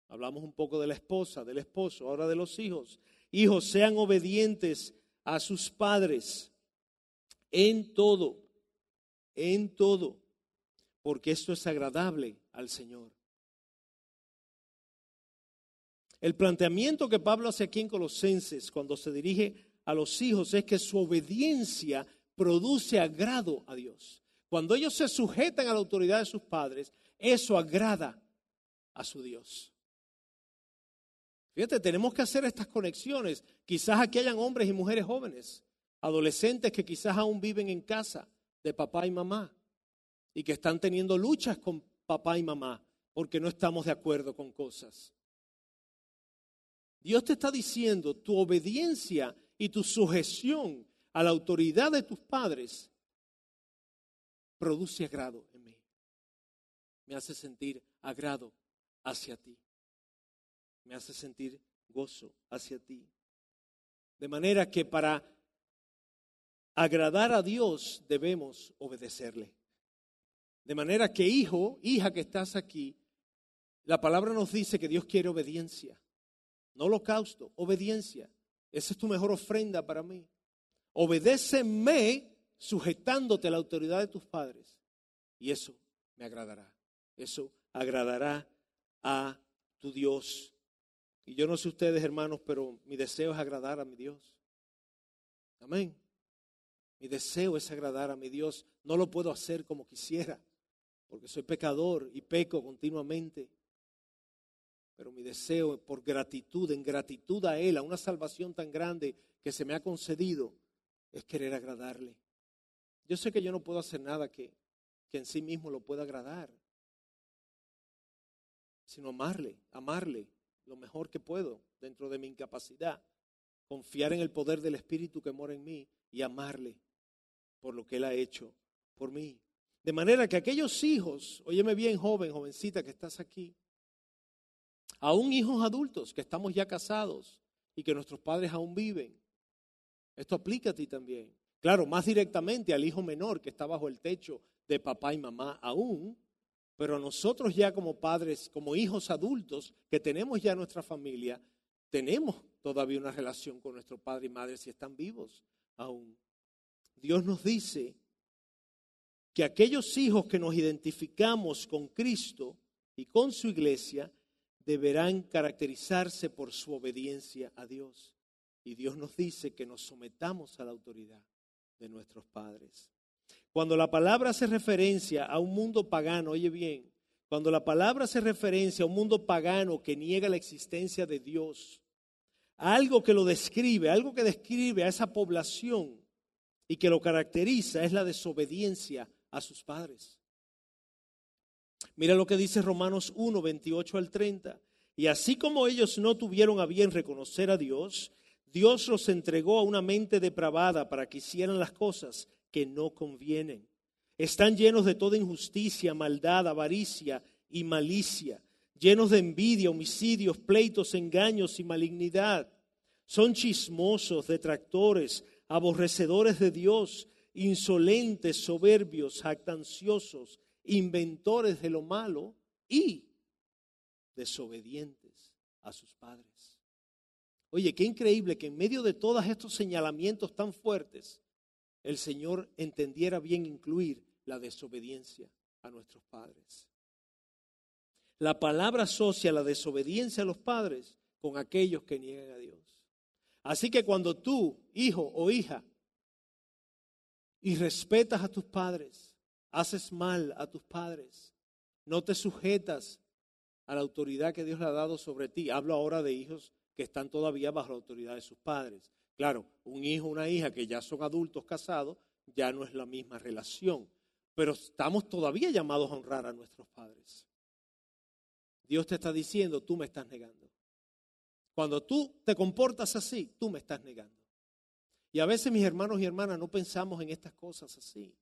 Hablamos un poco de la esposa, del esposo, ahora de los hijos. Hijos, sean obedientes a sus padres en todo, en todo, porque esto es agradable al Señor. El planteamiento que Pablo hace aquí en Colosenses cuando se dirige a los hijos es que su obediencia produce agrado a Dios. Cuando ellos se sujetan a la autoridad de sus padres, eso agrada a su Dios. Fíjate, tenemos que hacer estas conexiones. Quizás aquí hayan hombres y mujeres jóvenes, adolescentes que quizás aún viven en casa de papá y mamá y que están teniendo luchas con papá y mamá porque no estamos de acuerdo con cosas. Dios te está diciendo, tu obediencia y tu sujeción a la autoridad de tus padres produce agrado en mí. Me hace sentir agrado hacia ti. Me hace sentir gozo hacia ti. De manera que para agradar a Dios debemos obedecerle. De manera que hijo, hija que estás aquí, la palabra nos dice que Dios quiere obediencia. No holocausto, obediencia. Esa es tu mejor ofrenda para mí. Obedéceme sujetándote a la autoridad de tus padres. Y eso me agradará. Eso agradará a tu Dios. Y yo no sé ustedes, hermanos, pero mi deseo es agradar a mi Dios. Amén. Mi deseo es agradar a mi Dios. No lo puedo hacer como quisiera, porque soy pecador y peco continuamente. Pero mi deseo por gratitud, en gratitud a Él, a una salvación tan grande que se me ha concedido, es querer agradarle. Yo sé que yo no puedo hacer nada que, que en sí mismo lo pueda agradar, sino amarle, amarle lo mejor que puedo dentro de mi incapacidad, confiar en el poder del Espíritu que mora en mí y amarle por lo que Él ha hecho por mí. De manera que aquellos hijos, óyeme bien joven, jovencita que estás aquí, aún hijos adultos que estamos ya casados y que nuestros padres aún viven. Esto aplica a ti también. Claro, más directamente al hijo menor que está bajo el techo de papá y mamá aún, pero nosotros ya como padres, como hijos adultos que tenemos ya nuestra familia, tenemos todavía una relación con nuestro padre y madre si están vivos aún. Dios nos dice que aquellos hijos que nos identificamos con Cristo y con su iglesia, deberán caracterizarse por su obediencia a Dios. Y Dios nos dice que nos sometamos a la autoridad de nuestros padres. Cuando la palabra hace referencia a un mundo pagano, oye bien, cuando la palabra hace referencia a un mundo pagano que niega la existencia de Dios, algo que lo describe, algo que describe a esa población y que lo caracteriza es la desobediencia a sus padres. Mira lo que dice Romanos 1, 28 al 30. Y así como ellos no tuvieron a bien reconocer a Dios, Dios los entregó a una mente depravada para que hicieran las cosas que no convienen. Están llenos de toda injusticia, maldad, avaricia y malicia, llenos de envidia, homicidios, pleitos, engaños y malignidad. Son chismosos, detractores, aborrecedores de Dios, insolentes, soberbios, jactanciosos inventores de lo malo y desobedientes a sus padres. Oye, qué increíble que en medio de todos estos señalamientos tan fuertes, el Señor entendiera bien incluir la desobediencia a nuestros padres. La palabra asocia la desobediencia a los padres con aquellos que niegan a Dios. Así que cuando tú, hijo o hija, y respetas a tus padres, haces mal a tus padres, no te sujetas a la autoridad que Dios le ha dado sobre ti. Hablo ahora de hijos que están todavía bajo la autoridad de sus padres. Claro, un hijo, una hija que ya son adultos casados, ya no es la misma relación, pero estamos todavía llamados a honrar a nuestros padres. Dios te está diciendo, tú me estás negando. Cuando tú te comportas así, tú me estás negando. Y a veces mis hermanos y hermanas no pensamos en estas cosas así.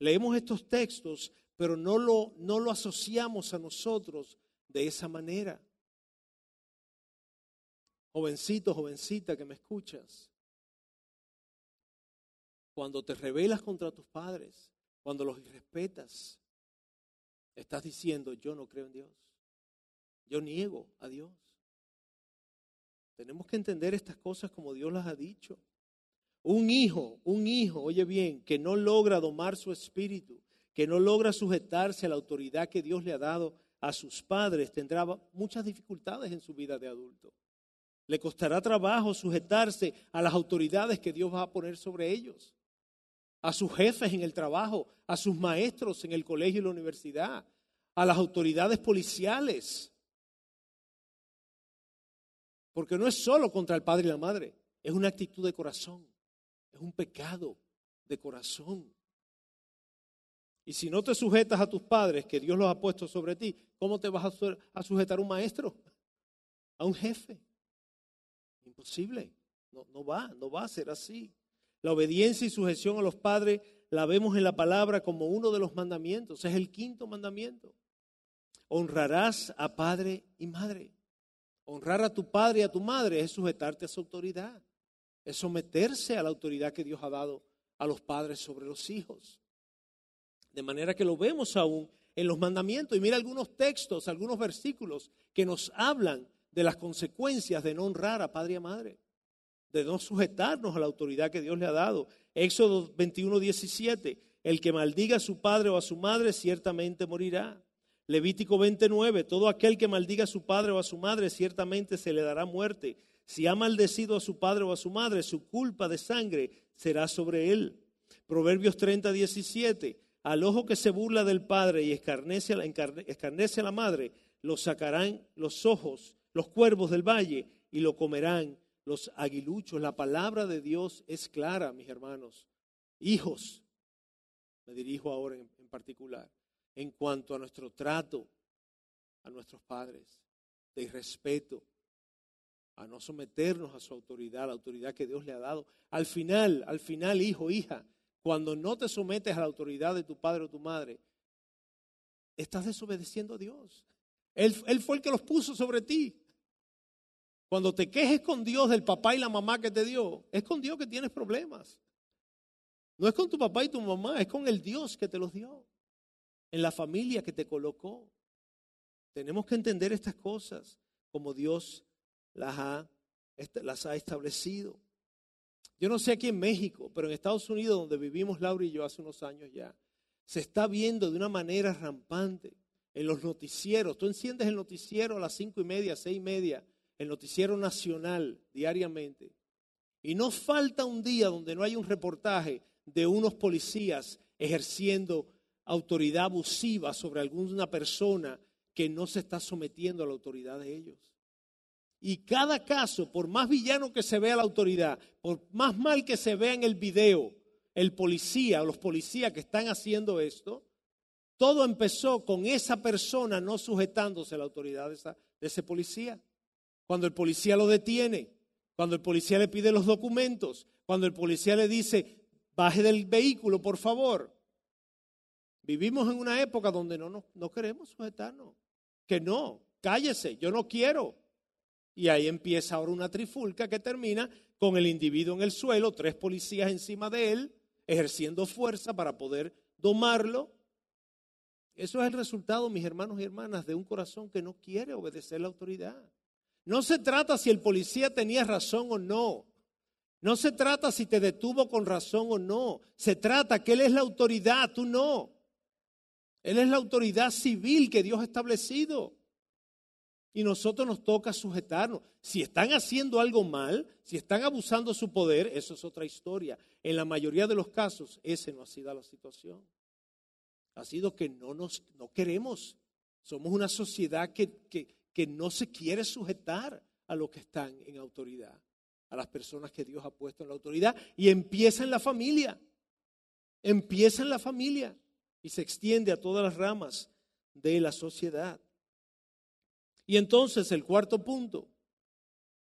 Leemos estos textos, pero no lo, no lo asociamos a nosotros de esa manera. Jovencito, jovencita que me escuchas, Cuando te rebelas contra tus padres, cuando los irrespetas, estás diciendo, yo no creo en Dios. Yo niego a Dios. Tenemos que entender estas cosas como Dios las ha dicho. Un hijo, un hijo, oye bien, que no logra domar su espíritu, que no logra sujetarse a la autoridad que Dios le ha dado a sus padres, tendrá muchas dificultades en su vida de adulto. Le costará trabajo sujetarse a las autoridades que Dios va a poner sobre ellos, a sus jefes en el trabajo, a sus maestros en el colegio y la universidad, a las autoridades policiales. Porque no es solo contra el padre y la madre, es una actitud de corazón, es un pecado de corazón. Y si no te sujetas a tus padres, que Dios los ha puesto sobre ti, ¿cómo te vas a sujetar a un maestro? A un jefe. Imposible. No, no va, no va a ser así. La obediencia y sujeción a los padres la vemos en la palabra como uno de los mandamientos. Es el quinto mandamiento. Honrarás a padre y madre. Honrar a tu padre y a tu madre es sujetarte a su autoridad. Es someterse a la autoridad que Dios ha dado a los padres sobre los hijos. De manera que lo vemos aún en los mandamientos. Y mira algunos textos, algunos versículos que nos hablan de las consecuencias de no honrar a padre y a madre, de no sujetarnos a la autoridad que Dios le ha dado. Éxodo 21, 17, el que maldiga a su padre o a su madre ciertamente morirá. Levítico 29, todo aquel que maldiga a su padre o a su madre ciertamente se le dará muerte. Si ha maldecido a su padre o a su madre, su culpa de sangre será sobre él. Proverbios 30, 17, al ojo que se burla del padre y escarnece, a la madre, lo sacarán los ojos, los cuervos del valle, y lo comerán los aguiluchos. La palabra de Dios es clara, mis hermanos. Hijos, me dirijo ahora en, en particular, en cuanto a nuestro trato a nuestros padres, de respeto, a no someternos a su autoridad, la autoridad que Dios le ha dado. Al final, al final, hijo, hija, cuando no te sometes a la autoridad de tu padre o tu madre, estás desobedeciendo a Dios. Él, él, fue el que los puso sobre ti. Cuando te quejes con Dios del papá y la mamá que te dio, es con Dios que tienes problemas. No es con tu papá y tu mamá, es con el Dios que te los dio. En la familia que te colocó. Tenemos que entender estas cosas como Dios las ha, las ha establecido. Yo no sé aquí en México, pero en Estados Unidos, donde vivimos Laura y yo hace unos años ya, se está viendo de una manera rampante en los noticieros. Tú enciendes el noticiero a las cinco y media, seis y media, el noticiero nacional diariamente. Y no falta un día donde no hay un reportaje de unos policías ejerciendo autoridad abusiva sobre alguna persona que no se está sometiendo a la autoridad de ellos. Y cada caso, por más villano que se vea la autoridad, por más mal que se vea en el video, el policía o los policías que están haciendo esto, todo empezó con esa persona no sujetándose a la autoridad de, ese policía. Cuando el policía lo detiene, cuando el policía le pide los documentos, cuando el policía le dice, baje del vehículo, por favor. Vivimos en una época donde no, no, no queremos sujetarnos. Que no, cállese, yo no quiero. Y ahí empieza ahora una trifulca que termina con el individuo en el suelo, tres policías encima de él, ejerciendo fuerza para poder domarlo. Eso es el resultado, mis hermanos y hermanas, de un corazón que no quiere obedecer la autoridad. No se trata si el policía tenía razón o no. No se trata si te detuvo con razón o no. Se trata que Él es la autoridad, tú no. Él es la autoridad civil que Dios ha establecido. Y nosotros nos toca sujetarnos. Si están haciendo algo mal, si están abusando de su poder, eso es otra historia. En la mayoría de los casos, ese no ha sido la situación. Ha sido que no nos no queremos. Somos una sociedad que, que, que no se quiere sujetar a los que están en autoridad, a las personas que Dios ha puesto en la autoridad. Y empieza en la familia. Empieza en la familia y se extiende a todas las ramas de la sociedad. Y entonces el cuarto punto,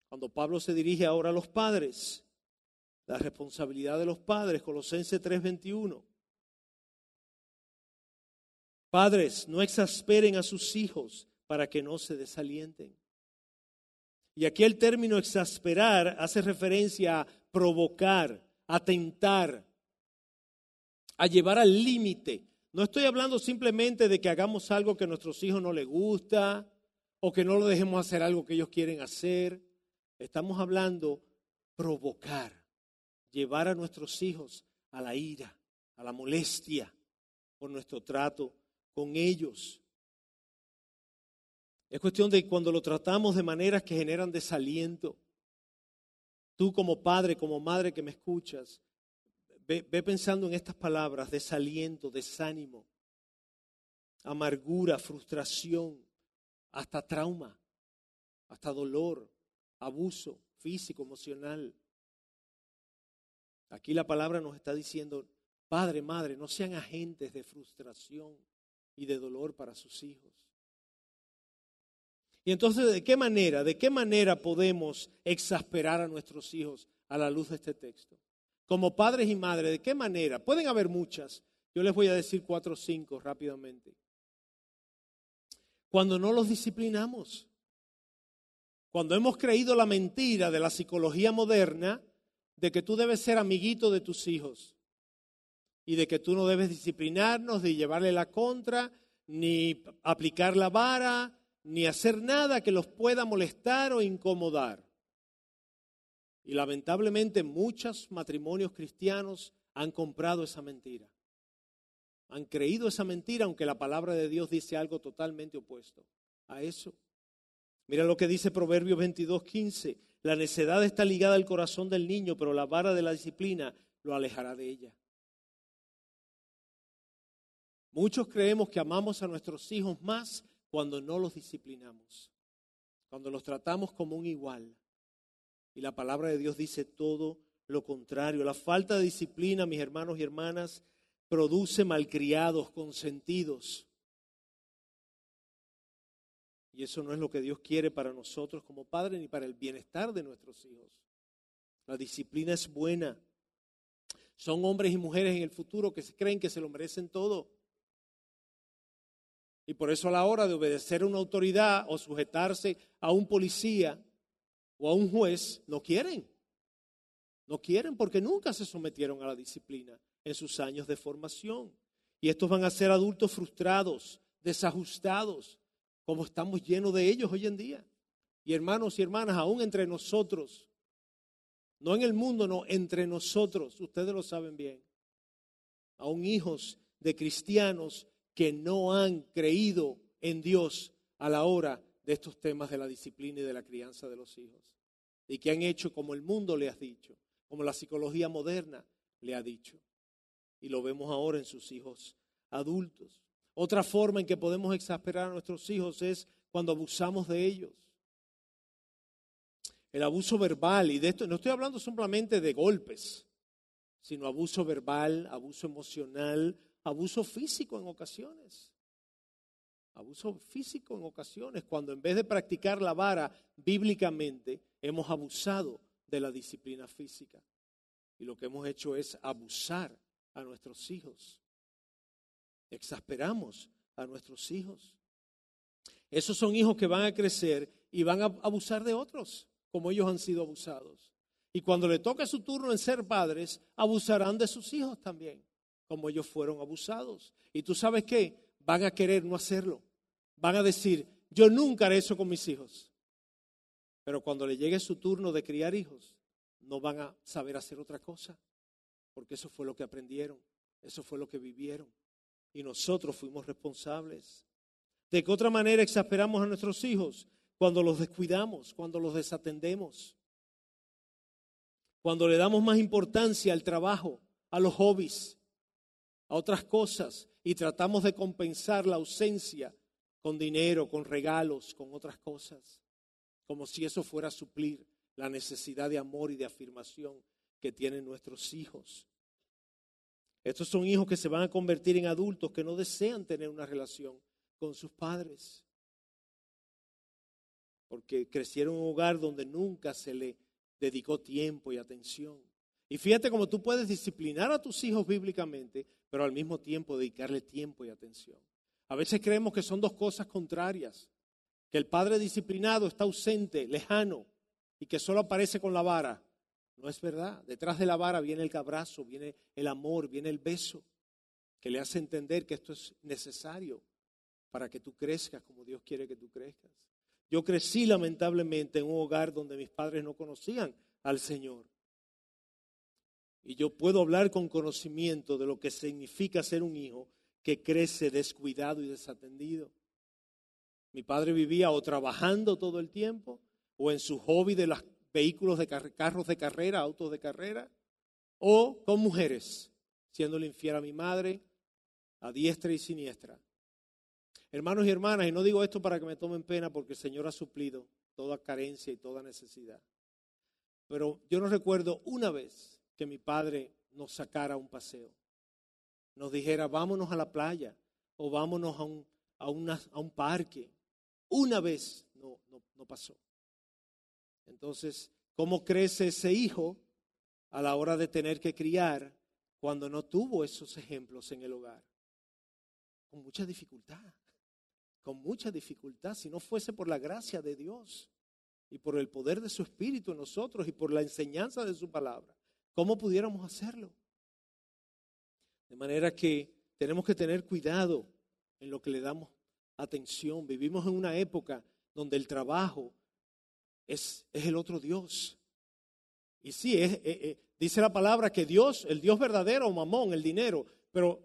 cuando Pablo se dirige ahora a los padres, la responsabilidad de los padres, Colosenses 3:21. Padres, no exasperen a sus hijos para que no se desalienten. Y aquí el término exasperar hace referencia a provocar, a tentar, a llevar al límite. No estoy hablando simplemente de que hagamos algo que a nuestros hijos no les gusta o que no lo dejemos hacer algo que ellos quieren hacer. Estamos hablando provocar, llevar a nuestros hijos a la ira, a la molestia por nuestro trato con ellos. Es cuestión de cuando lo tratamos de maneras que generan desaliento. Tú como padre, como madre que me escuchas, ve, pensando en estas palabras, desaliento, desánimo, amargura, frustración, hasta trauma, hasta dolor, abuso físico, emocional. Aquí la palabra nos está diciendo, padre, madre, no sean agentes de frustración y de dolor para sus hijos. Y entonces, ¿de qué manera, de qué manera podemos exasperar a nuestros hijos a la luz de este texto? Como padres y madres, ¿de qué manera? Pueden haber muchas. Yo les voy a decir cuatro o cinco rápidamente. Cuando no los disciplinamos, cuando hemos creído la mentira de la psicología moderna de que tú debes ser amiguito de tus hijos y de que tú no debes disciplinarnos, de llevarle la contra, ni aplicar la vara, ni hacer nada que los pueda molestar o incomodar. Y lamentablemente muchos matrimonios cristianos han comprado esa mentira. Han creído esa mentira, aunque la palabra de Dios dice algo totalmente opuesto a eso. Mira lo que dice Proverbios 22, 15. La necedad está ligada al corazón del niño, pero la vara de la disciplina lo alejará de ella. Muchos creemos que amamos a nuestros hijos más cuando no los disciplinamos, cuando los tratamos como un igual. Y la palabra de Dios dice todo lo contrario. La falta de disciplina, mis hermanos y hermanas, produce malcriados, consentidos. Y eso no es lo que Dios quiere para nosotros como padres ni para el bienestar de nuestros hijos. La disciplina es buena. Son hombres y mujeres en el futuro que creen que se lo merecen todo. Y por eso a la hora de obedecer a una autoridad o sujetarse a un policía o a un juez, no quieren. No quieren porque nunca se sometieron a la disciplina en sus años de formación. Y estos van a ser adultos frustrados, desajustados, como estamos llenos de ellos hoy en día. Y hermanos y hermanas, aún entre nosotros, no en el mundo, no, entre nosotros, ustedes lo saben bien, aún hijos de cristianos que no han creído en Dios a la hora de estos temas de la disciplina y de la crianza de los hijos. Y que han hecho como el mundo le ha dicho, como la psicología moderna le ha dicho. Y lo vemos ahora en sus hijos adultos. Otra forma en que podemos exasperar a nuestros hijos es cuando abusamos de ellos. El abuso verbal, y de esto no estoy hablando simplemente de golpes, sino abuso verbal, abuso emocional, abuso físico en ocasiones. Abuso físico en ocasiones, cuando en vez de practicar la vara bíblicamente, hemos abusado de la disciplina física. Y lo que hemos hecho es abusar a nuestros hijos. Exasperamos a nuestros hijos. Esos son hijos que van a crecer y van a abusar de otros, como ellos han sido abusados. Y cuando le toca su turno en ser padres, abusarán de sus hijos también como ellos fueron abusados. Y tú sabes qué, van a querer no hacerlo. Van a decir, yo nunca haré eso con mis hijos. Pero cuando le llegue su turno de criar hijos, no van a saber hacer otra cosa, porque eso fue lo que aprendieron, eso fue lo que vivieron. Y nosotros fuimos responsables. ¿De qué otra manera exasperamos a nuestros hijos? Cuando los descuidamos, cuando los desatendemos, cuando le damos más importancia al trabajo, a los hobbies, a otras cosas y tratamos de compensar la ausencia con dinero, con regalos, con otras cosas, como si eso fuera a suplir la necesidad de amor y de afirmación que tienen nuestros hijos. Estos son hijos que se van a convertir en adultos que no desean tener una relación con sus padres, porque crecieron en un hogar donde nunca se le dedicó tiempo y atención. Y fíjate cómo tú puedes disciplinar a tus hijos bíblicamente, pero al mismo tiempo dedicarle tiempo y atención. A veces creemos que son dos cosas contrarias, que el padre disciplinado está ausente, lejano, y que solo aparece con la vara. No es verdad. Detrás de la vara viene el abrazo, viene el amor, viene el beso, que le hace entender que esto es necesario para que tú crezcas como Dios quiere que tú crezcas. Yo crecí lamentablemente en un hogar donde mis padres no conocían al Señor. Y yo puedo hablar con conocimiento de lo que significa ser un hijo que crece descuidado y desatendido. Mi padre vivía o trabajando todo el tiempo o en su hobby de los vehículos de carros de carrera, autos de carrera, o con mujeres, siéndole infiel a mi madre a diestra y siniestra. Hermanos y hermanas, y no digo esto para que me tomen pena porque el Señor ha suplido toda carencia y toda necesidad. Pero yo no recuerdo una vez que mi padre nos sacara a un paseo. Nos dijera, vámonos a la playa o vámonos a un, a a un parque. Una vez no, no, no pasó. Entonces, ¿cómo crece ese hijo a la hora de tener que criar cuando no tuvo esos ejemplos en el hogar? Con mucha dificultad con mucha dificultad, si no fuese por la gracia de Dios y por el poder de su Espíritu en nosotros y por la enseñanza de su palabra. ¿Cómo pudiéramos hacerlo? De manera que tenemos que tener cuidado en lo que le damos atención. Vivimos en una época donde el trabajo es, es el otro Dios. Y sí, es, eh, eh, dice la palabra que Dios, el Dios verdadero, mamón, el dinero, pero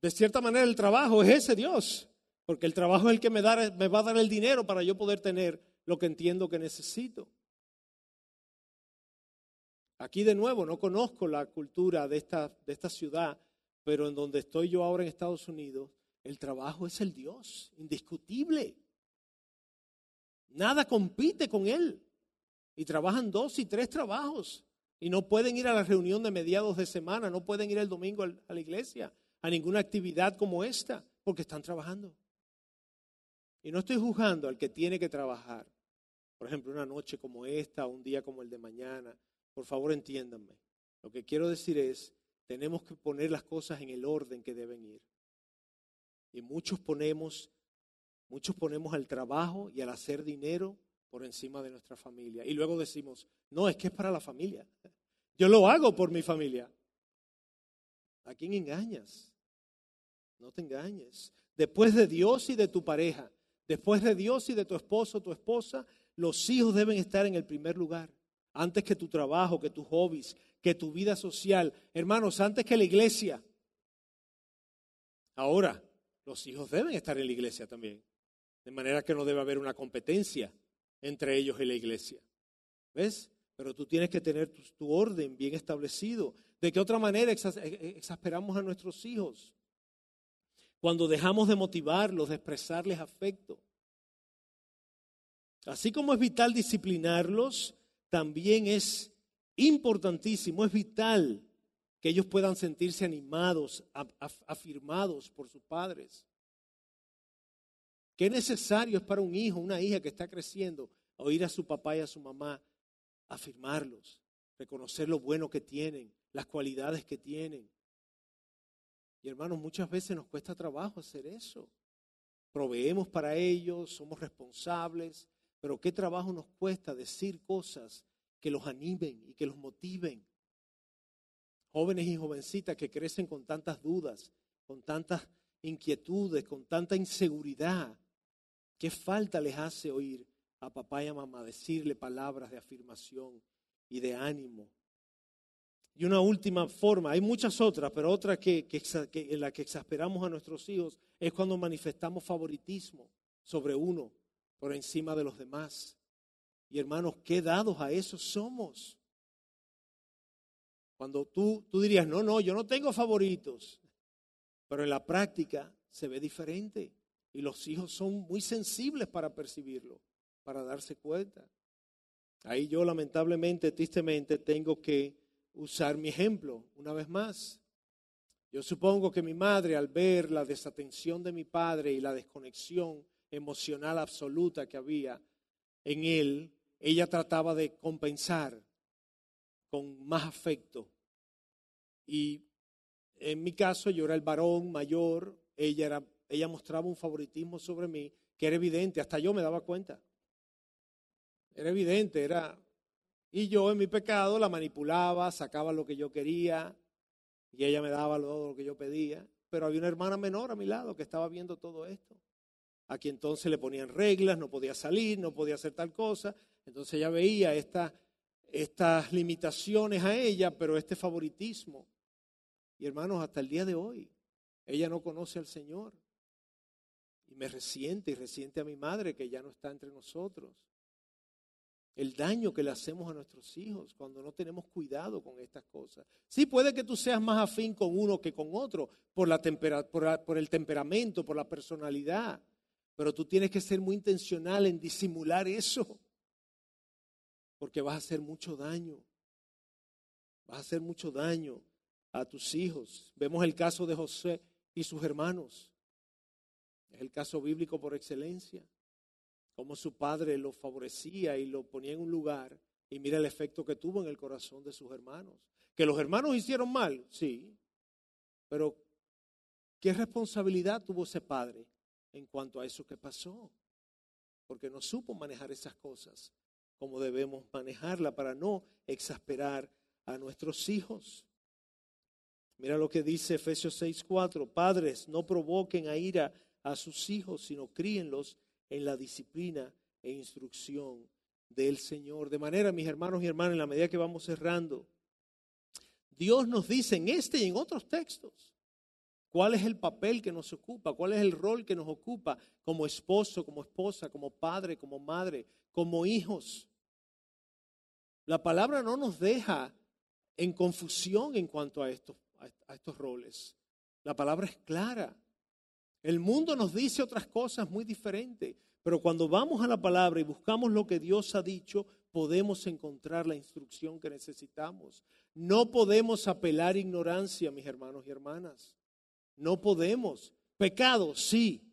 de cierta manera el trabajo es ese Dios. Porque el trabajo es el que me, da, me va a dar el dinero para yo poder tener lo que entiendo que necesito. Aquí de nuevo no conozco la cultura de esta, de esta ciudad, pero en donde estoy yo ahora en Estados Unidos, el trabajo es el Dios, indiscutible. Nada compite con él. Y trabajan dos y tres trabajos. Y no pueden ir a la reunión de mediados de semana, no pueden ir el domingo a la iglesia, a ninguna actividad como esta, porque están trabajando. Y no estoy juzgando al que tiene que trabajar. Por ejemplo, una noche como esta, un día como el de mañana. Por favor, entiéndanme. Lo que quiero decir es, tenemos que poner las cosas en el orden que deben ir. Y muchos ponemos, muchos ponemos al trabajo y al hacer dinero por encima de nuestra familia. Y luego decimos, no, es que es para la familia. *laughs* Yo lo hago por mi familia. ¿A quién engañas? No te engañes. Después de Dios y de tu pareja, Después de Dios y de tu esposo tu esposa, los hijos deben estar en el primer lugar. Antes que tu trabajo, que tus hobbies, que tu vida social. Hermanos, antes que la iglesia. Ahora, los hijos deben estar en la iglesia también. De manera que no debe haber una competencia entre ellos y la iglesia. ¿Ves? Pero tú tienes que tener tu, orden bien establecido. ¿De qué otra manera exasperamos a nuestros hijos? cuando dejamos de motivarlos, de expresarles afecto. Así como es vital disciplinarlos, también es importantísimo, es vital que ellos puedan sentirse animados, afirmados por sus padres. Qué necesario es para un hijo, una hija que está creciendo, oír a su papá y a su mamá afirmarlos, reconocer lo bueno que tienen, las cualidades que tienen. Y hermanos, muchas veces nos cuesta trabajo hacer eso. Proveemos para ellos, somos responsables, pero qué trabajo nos cuesta decir cosas que los animen y que los motiven. Jóvenes y jovencitas que crecen con tantas dudas, con tantas inquietudes, con tanta inseguridad. ¿Qué falta les hace oír a papá y a mamá decirle palabras de afirmación y de ánimo y una última forma, hay muchas otras, pero otra que, en la que exasperamos a nuestros hijos es cuando manifestamos favoritismo sobre uno por encima de los demás. Y hermanos, qué dados a eso somos. Cuando tú, tú dirías, no, no, yo no tengo favoritos, pero en la práctica se ve diferente y los hijos son muy sensibles para percibirlo, para darse cuenta. Ahí yo lamentablemente, tristemente, tengo que usar mi ejemplo una vez más. Yo supongo que mi madre, al ver la desatención de mi padre y la desconexión emocional absoluta que había en él, ella trataba de compensar con más afecto. Y en mi caso, yo era el varón mayor, ella, era, ella mostraba un favoritismo sobre mí que era evidente, hasta yo me daba cuenta. Era evidente, era y yo en mi pecado la manipulaba, sacaba lo que yo quería y ella me daba lo que yo pedía. pero había una hermana menor a mi lado que estaba viendo todo esto. Aquí entonces le ponían reglas, no podía salir, no podía hacer tal cosa. Entonces ella veía estas limitaciones a ella, pero este favoritismo. Y hermanos, hasta el día de hoy, ella no conoce al Señor. Me resiente y resiente a mi madre que ya no está entre nosotros. El daño que le hacemos a nuestros hijos cuando no tenemos cuidado con estas cosas. Sí, puede que tú seas más afín con uno que con otro por, la por, por el temperamento, por la personalidad. Pero tú tienes que ser muy intencional en disimular eso. Porque vas a hacer mucho daño. Vas a hacer mucho daño a tus hijos. Vemos el caso de José y sus hermanos. Es el caso bíblico por excelencia. Cómo su padre lo favorecía y lo ponía en un lugar. Y mira el efecto que tuvo en el corazón de sus hermanos. Que los hermanos hicieron mal, sí. Pero ¿qué responsabilidad tuvo ese padre en cuanto a eso que pasó? Porque no supo manejar esas cosas como debemos manejarla para no exasperar a nuestros hijos. Mira lo que dice Efesios 6:4, padres, no provoquen a ira a sus hijos, sino críenlos en la disciplina e instrucción del Señor. De manera, mis hermanos y hermanas, en la medida que vamos cerrando, Dios nos dice en este y en otros textos cuál es el papel que nos ocupa, cuál es el rol que nos ocupa como esposo, como esposa, como padre, como madre, como hijos. La palabra no nos deja en confusión en cuanto a estos a estos roles. La palabra es clara. El mundo nos dice otras cosas muy diferentes, pero cuando vamos a la palabra y buscamos lo que Dios ha dicho, podemos encontrar la instrucción que necesitamos. No podemos apelar ignorancia, mis hermanos y hermanas. No podemos. Pecado, sí.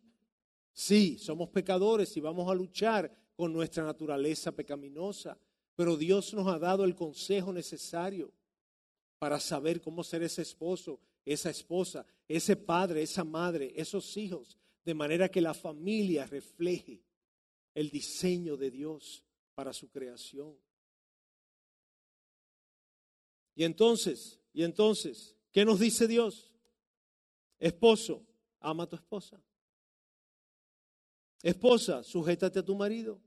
Sí, somos pecadores y vamos a luchar con nuestra naturaleza pecaminosa, pero Dios nos ha dado el consejo necesario para saber cómo ser ese esposo, esa esposa, ese padre, esa madre, esos hijos, de manera que la familia refleje el diseño de Dios para su creación. Y entonces, y entonces, ¿qué nos dice Dios? Esposo, ama a tu esposa. Esposa, sujétate a tu marido.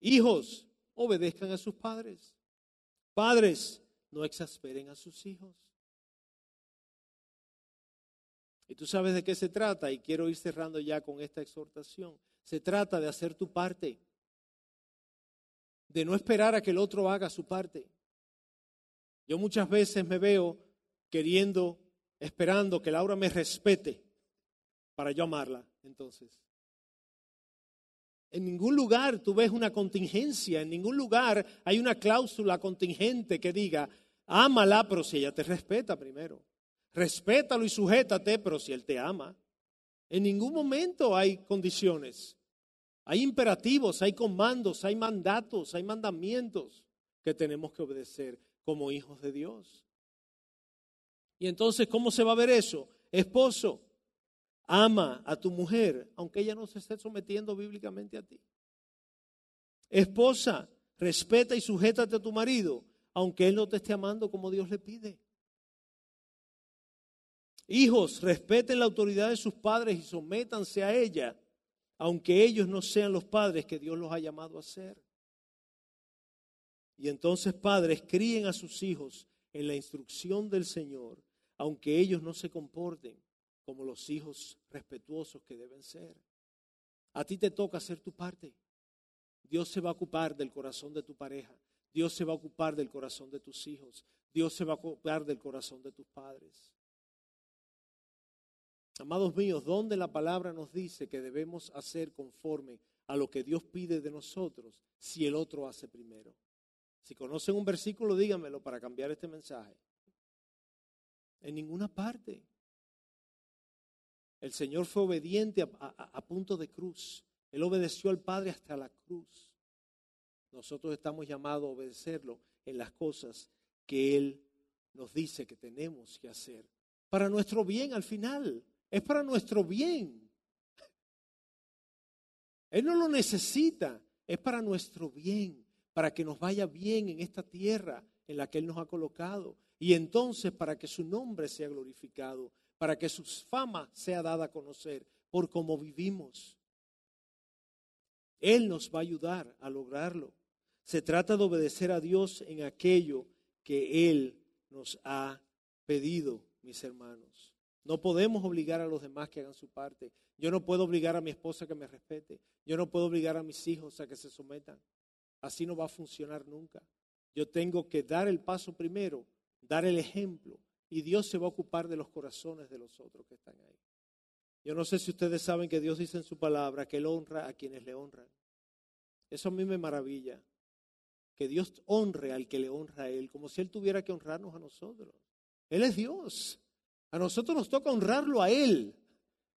Hijos, obedezcan a sus padres. Padres, no exasperen a sus hijos. Y tú sabes de qué se trata, y quiero ir cerrando ya con esta exhortación. Se trata de hacer tu parte, de no esperar a que el otro haga su parte. Yo muchas veces me veo queriendo, esperando que Laura me respete para yo amarla, entonces. En ningún lugar tú ves una contingencia, en ningún lugar hay una cláusula contingente que diga, Ámala, pero si ella te respeta primero. Respétalo y sujétate, pero si él te ama. En ningún momento hay condiciones. Hay imperativos, hay comandos, hay mandatos, hay mandamientos que tenemos que obedecer como hijos de Dios. Y entonces, ¿cómo se va a ver eso? Esposo, ama a tu mujer, aunque ella no se esté sometiendo bíblicamente a ti. Esposa, respeta y sujétate a tu marido, aunque Él no te esté amando como Dios le pide. Hijos, respeten la autoridad de sus padres y sométanse a ella, aunque ellos no sean los padres que Dios los ha llamado a ser. Y entonces, padres, críen a sus hijos en la instrucción del Señor, aunque ellos no se comporten como los hijos respetuosos que deben ser. A ti te toca hacer tu parte. Dios se va a ocupar del corazón de tu pareja. Dios se va a ocupar del corazón de tus hijos. Dios se va a ocupar del corazón de tus padres. Amados míos, ¿dónde la palabra nos dice que debemos hacer conforme a lo que Dios pide de nosotros si el otro hace primero? Si conocen un versículo, díganmelo para cambiar este mensaje. En ninguna parte. El Señor fue obediente a, a punto de cruz. Él obedeció al Padre hasta la cruz. Nosotros estamos llamados a obedecerlo en las cosas que Él nos dice que tenemos que hacer. Para nuestro bien al final. Es para nuestro bien. Él no lo necesita. Es para nuestro bien. Para que nos vaya bien en esta tierra en la que Él nos ha colocado. Y entonces para que su nombre sea glorificado. para que su fama sea dada a conocer por cómo vivimos. Él nos va a ayudar a lograrlo. Se trata de obedecer a Dios en aquello que Él nos ha pedido, mis hermanos. No podemos obligar a los demás que hagan su parte. Yo no puedo obligar a mi esposa que me respete. Yo no puedo obligar a mis hijos a que se sometan. Así no va a funcionar nunca. Yo tengo que dar el paso primero, dar el ejemplo, y Dios se va a ocupar de los corazones de los otros que están ahí. Yo no sé si ustedes saben que Dios dice en su palabra que Él honra a quienes le honran. Eso a mí me maravilla. Que Dios honre al que le honra a Él, como si Él tuviera que honrarnos a nosotros. Él es Dios. A nosotros nos toca honrarlo a Él,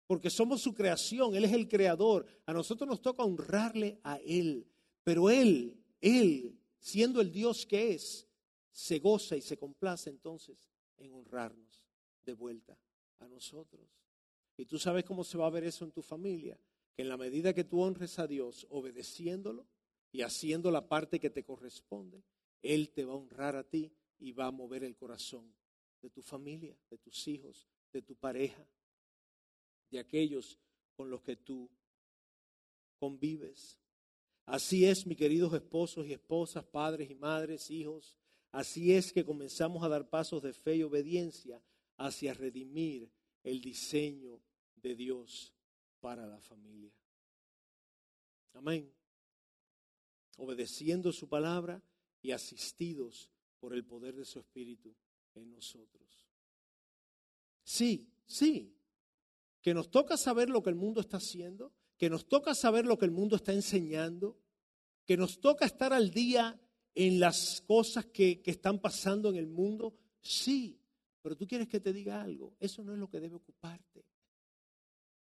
porque somos su creación, Él es el creador. A nosotros nos toca honrarle a Él. Pero Él, Él, siendo el Dios que es, se goza y se complace entonces en honrarnos de vuelta a nosotros. Y tú sabes cómo se va a ver eso en tu familia, que en la medida que tú honres a Dios obedeciéndolo y haciendo la parte que te corresponde, Él te va a honrar a ti y va a mover el corazón de tu familia, de tus hijos, de tu pareja, de aquellos con los que tú convives. Así es, mis queridos esposos y esposas, padres y madres, hijos. Así es que comenzamos a dar pasos de fe y obediencia hacia redimir el diseño de Dios para la familia. Amén. Obedeciendo su palabra y asistidos por el poder de su Espíritu en nosotros. Sí, sí, que nos toca saber lo que el mundo está haciendo, que nos toca saber lo que el mundo está enseñando, que nos toca estar al día en las cosas que, que están pasando en el mundo. Sí, pero tú quieres que te diga algo, eso no es lo que debe ocuparte.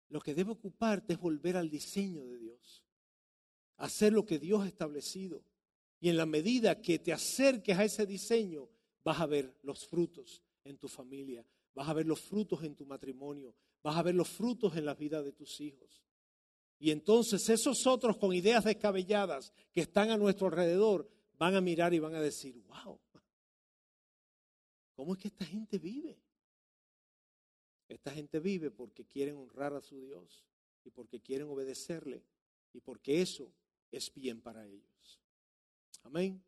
Lo que debe ocuparte es volver al diseño de Dios, hacer lo que Dios ha establecido. Y en la medida que te acerques a ese diseño, vas a ver los frutos en tu familia, vas a ver los frutos en tu matrimonio, vas a ver los frutos en la vida de tus hijos. Y entonces esos otros con ideas descabelladas que están a nuestro alrededor van a mirar y van a decir, wow, ¿cómo es que esta gente vive? Esta gente vive porque quieren honrar a su Dios y porque quieren obedecerle y porque eso es bien para ellos. Amén.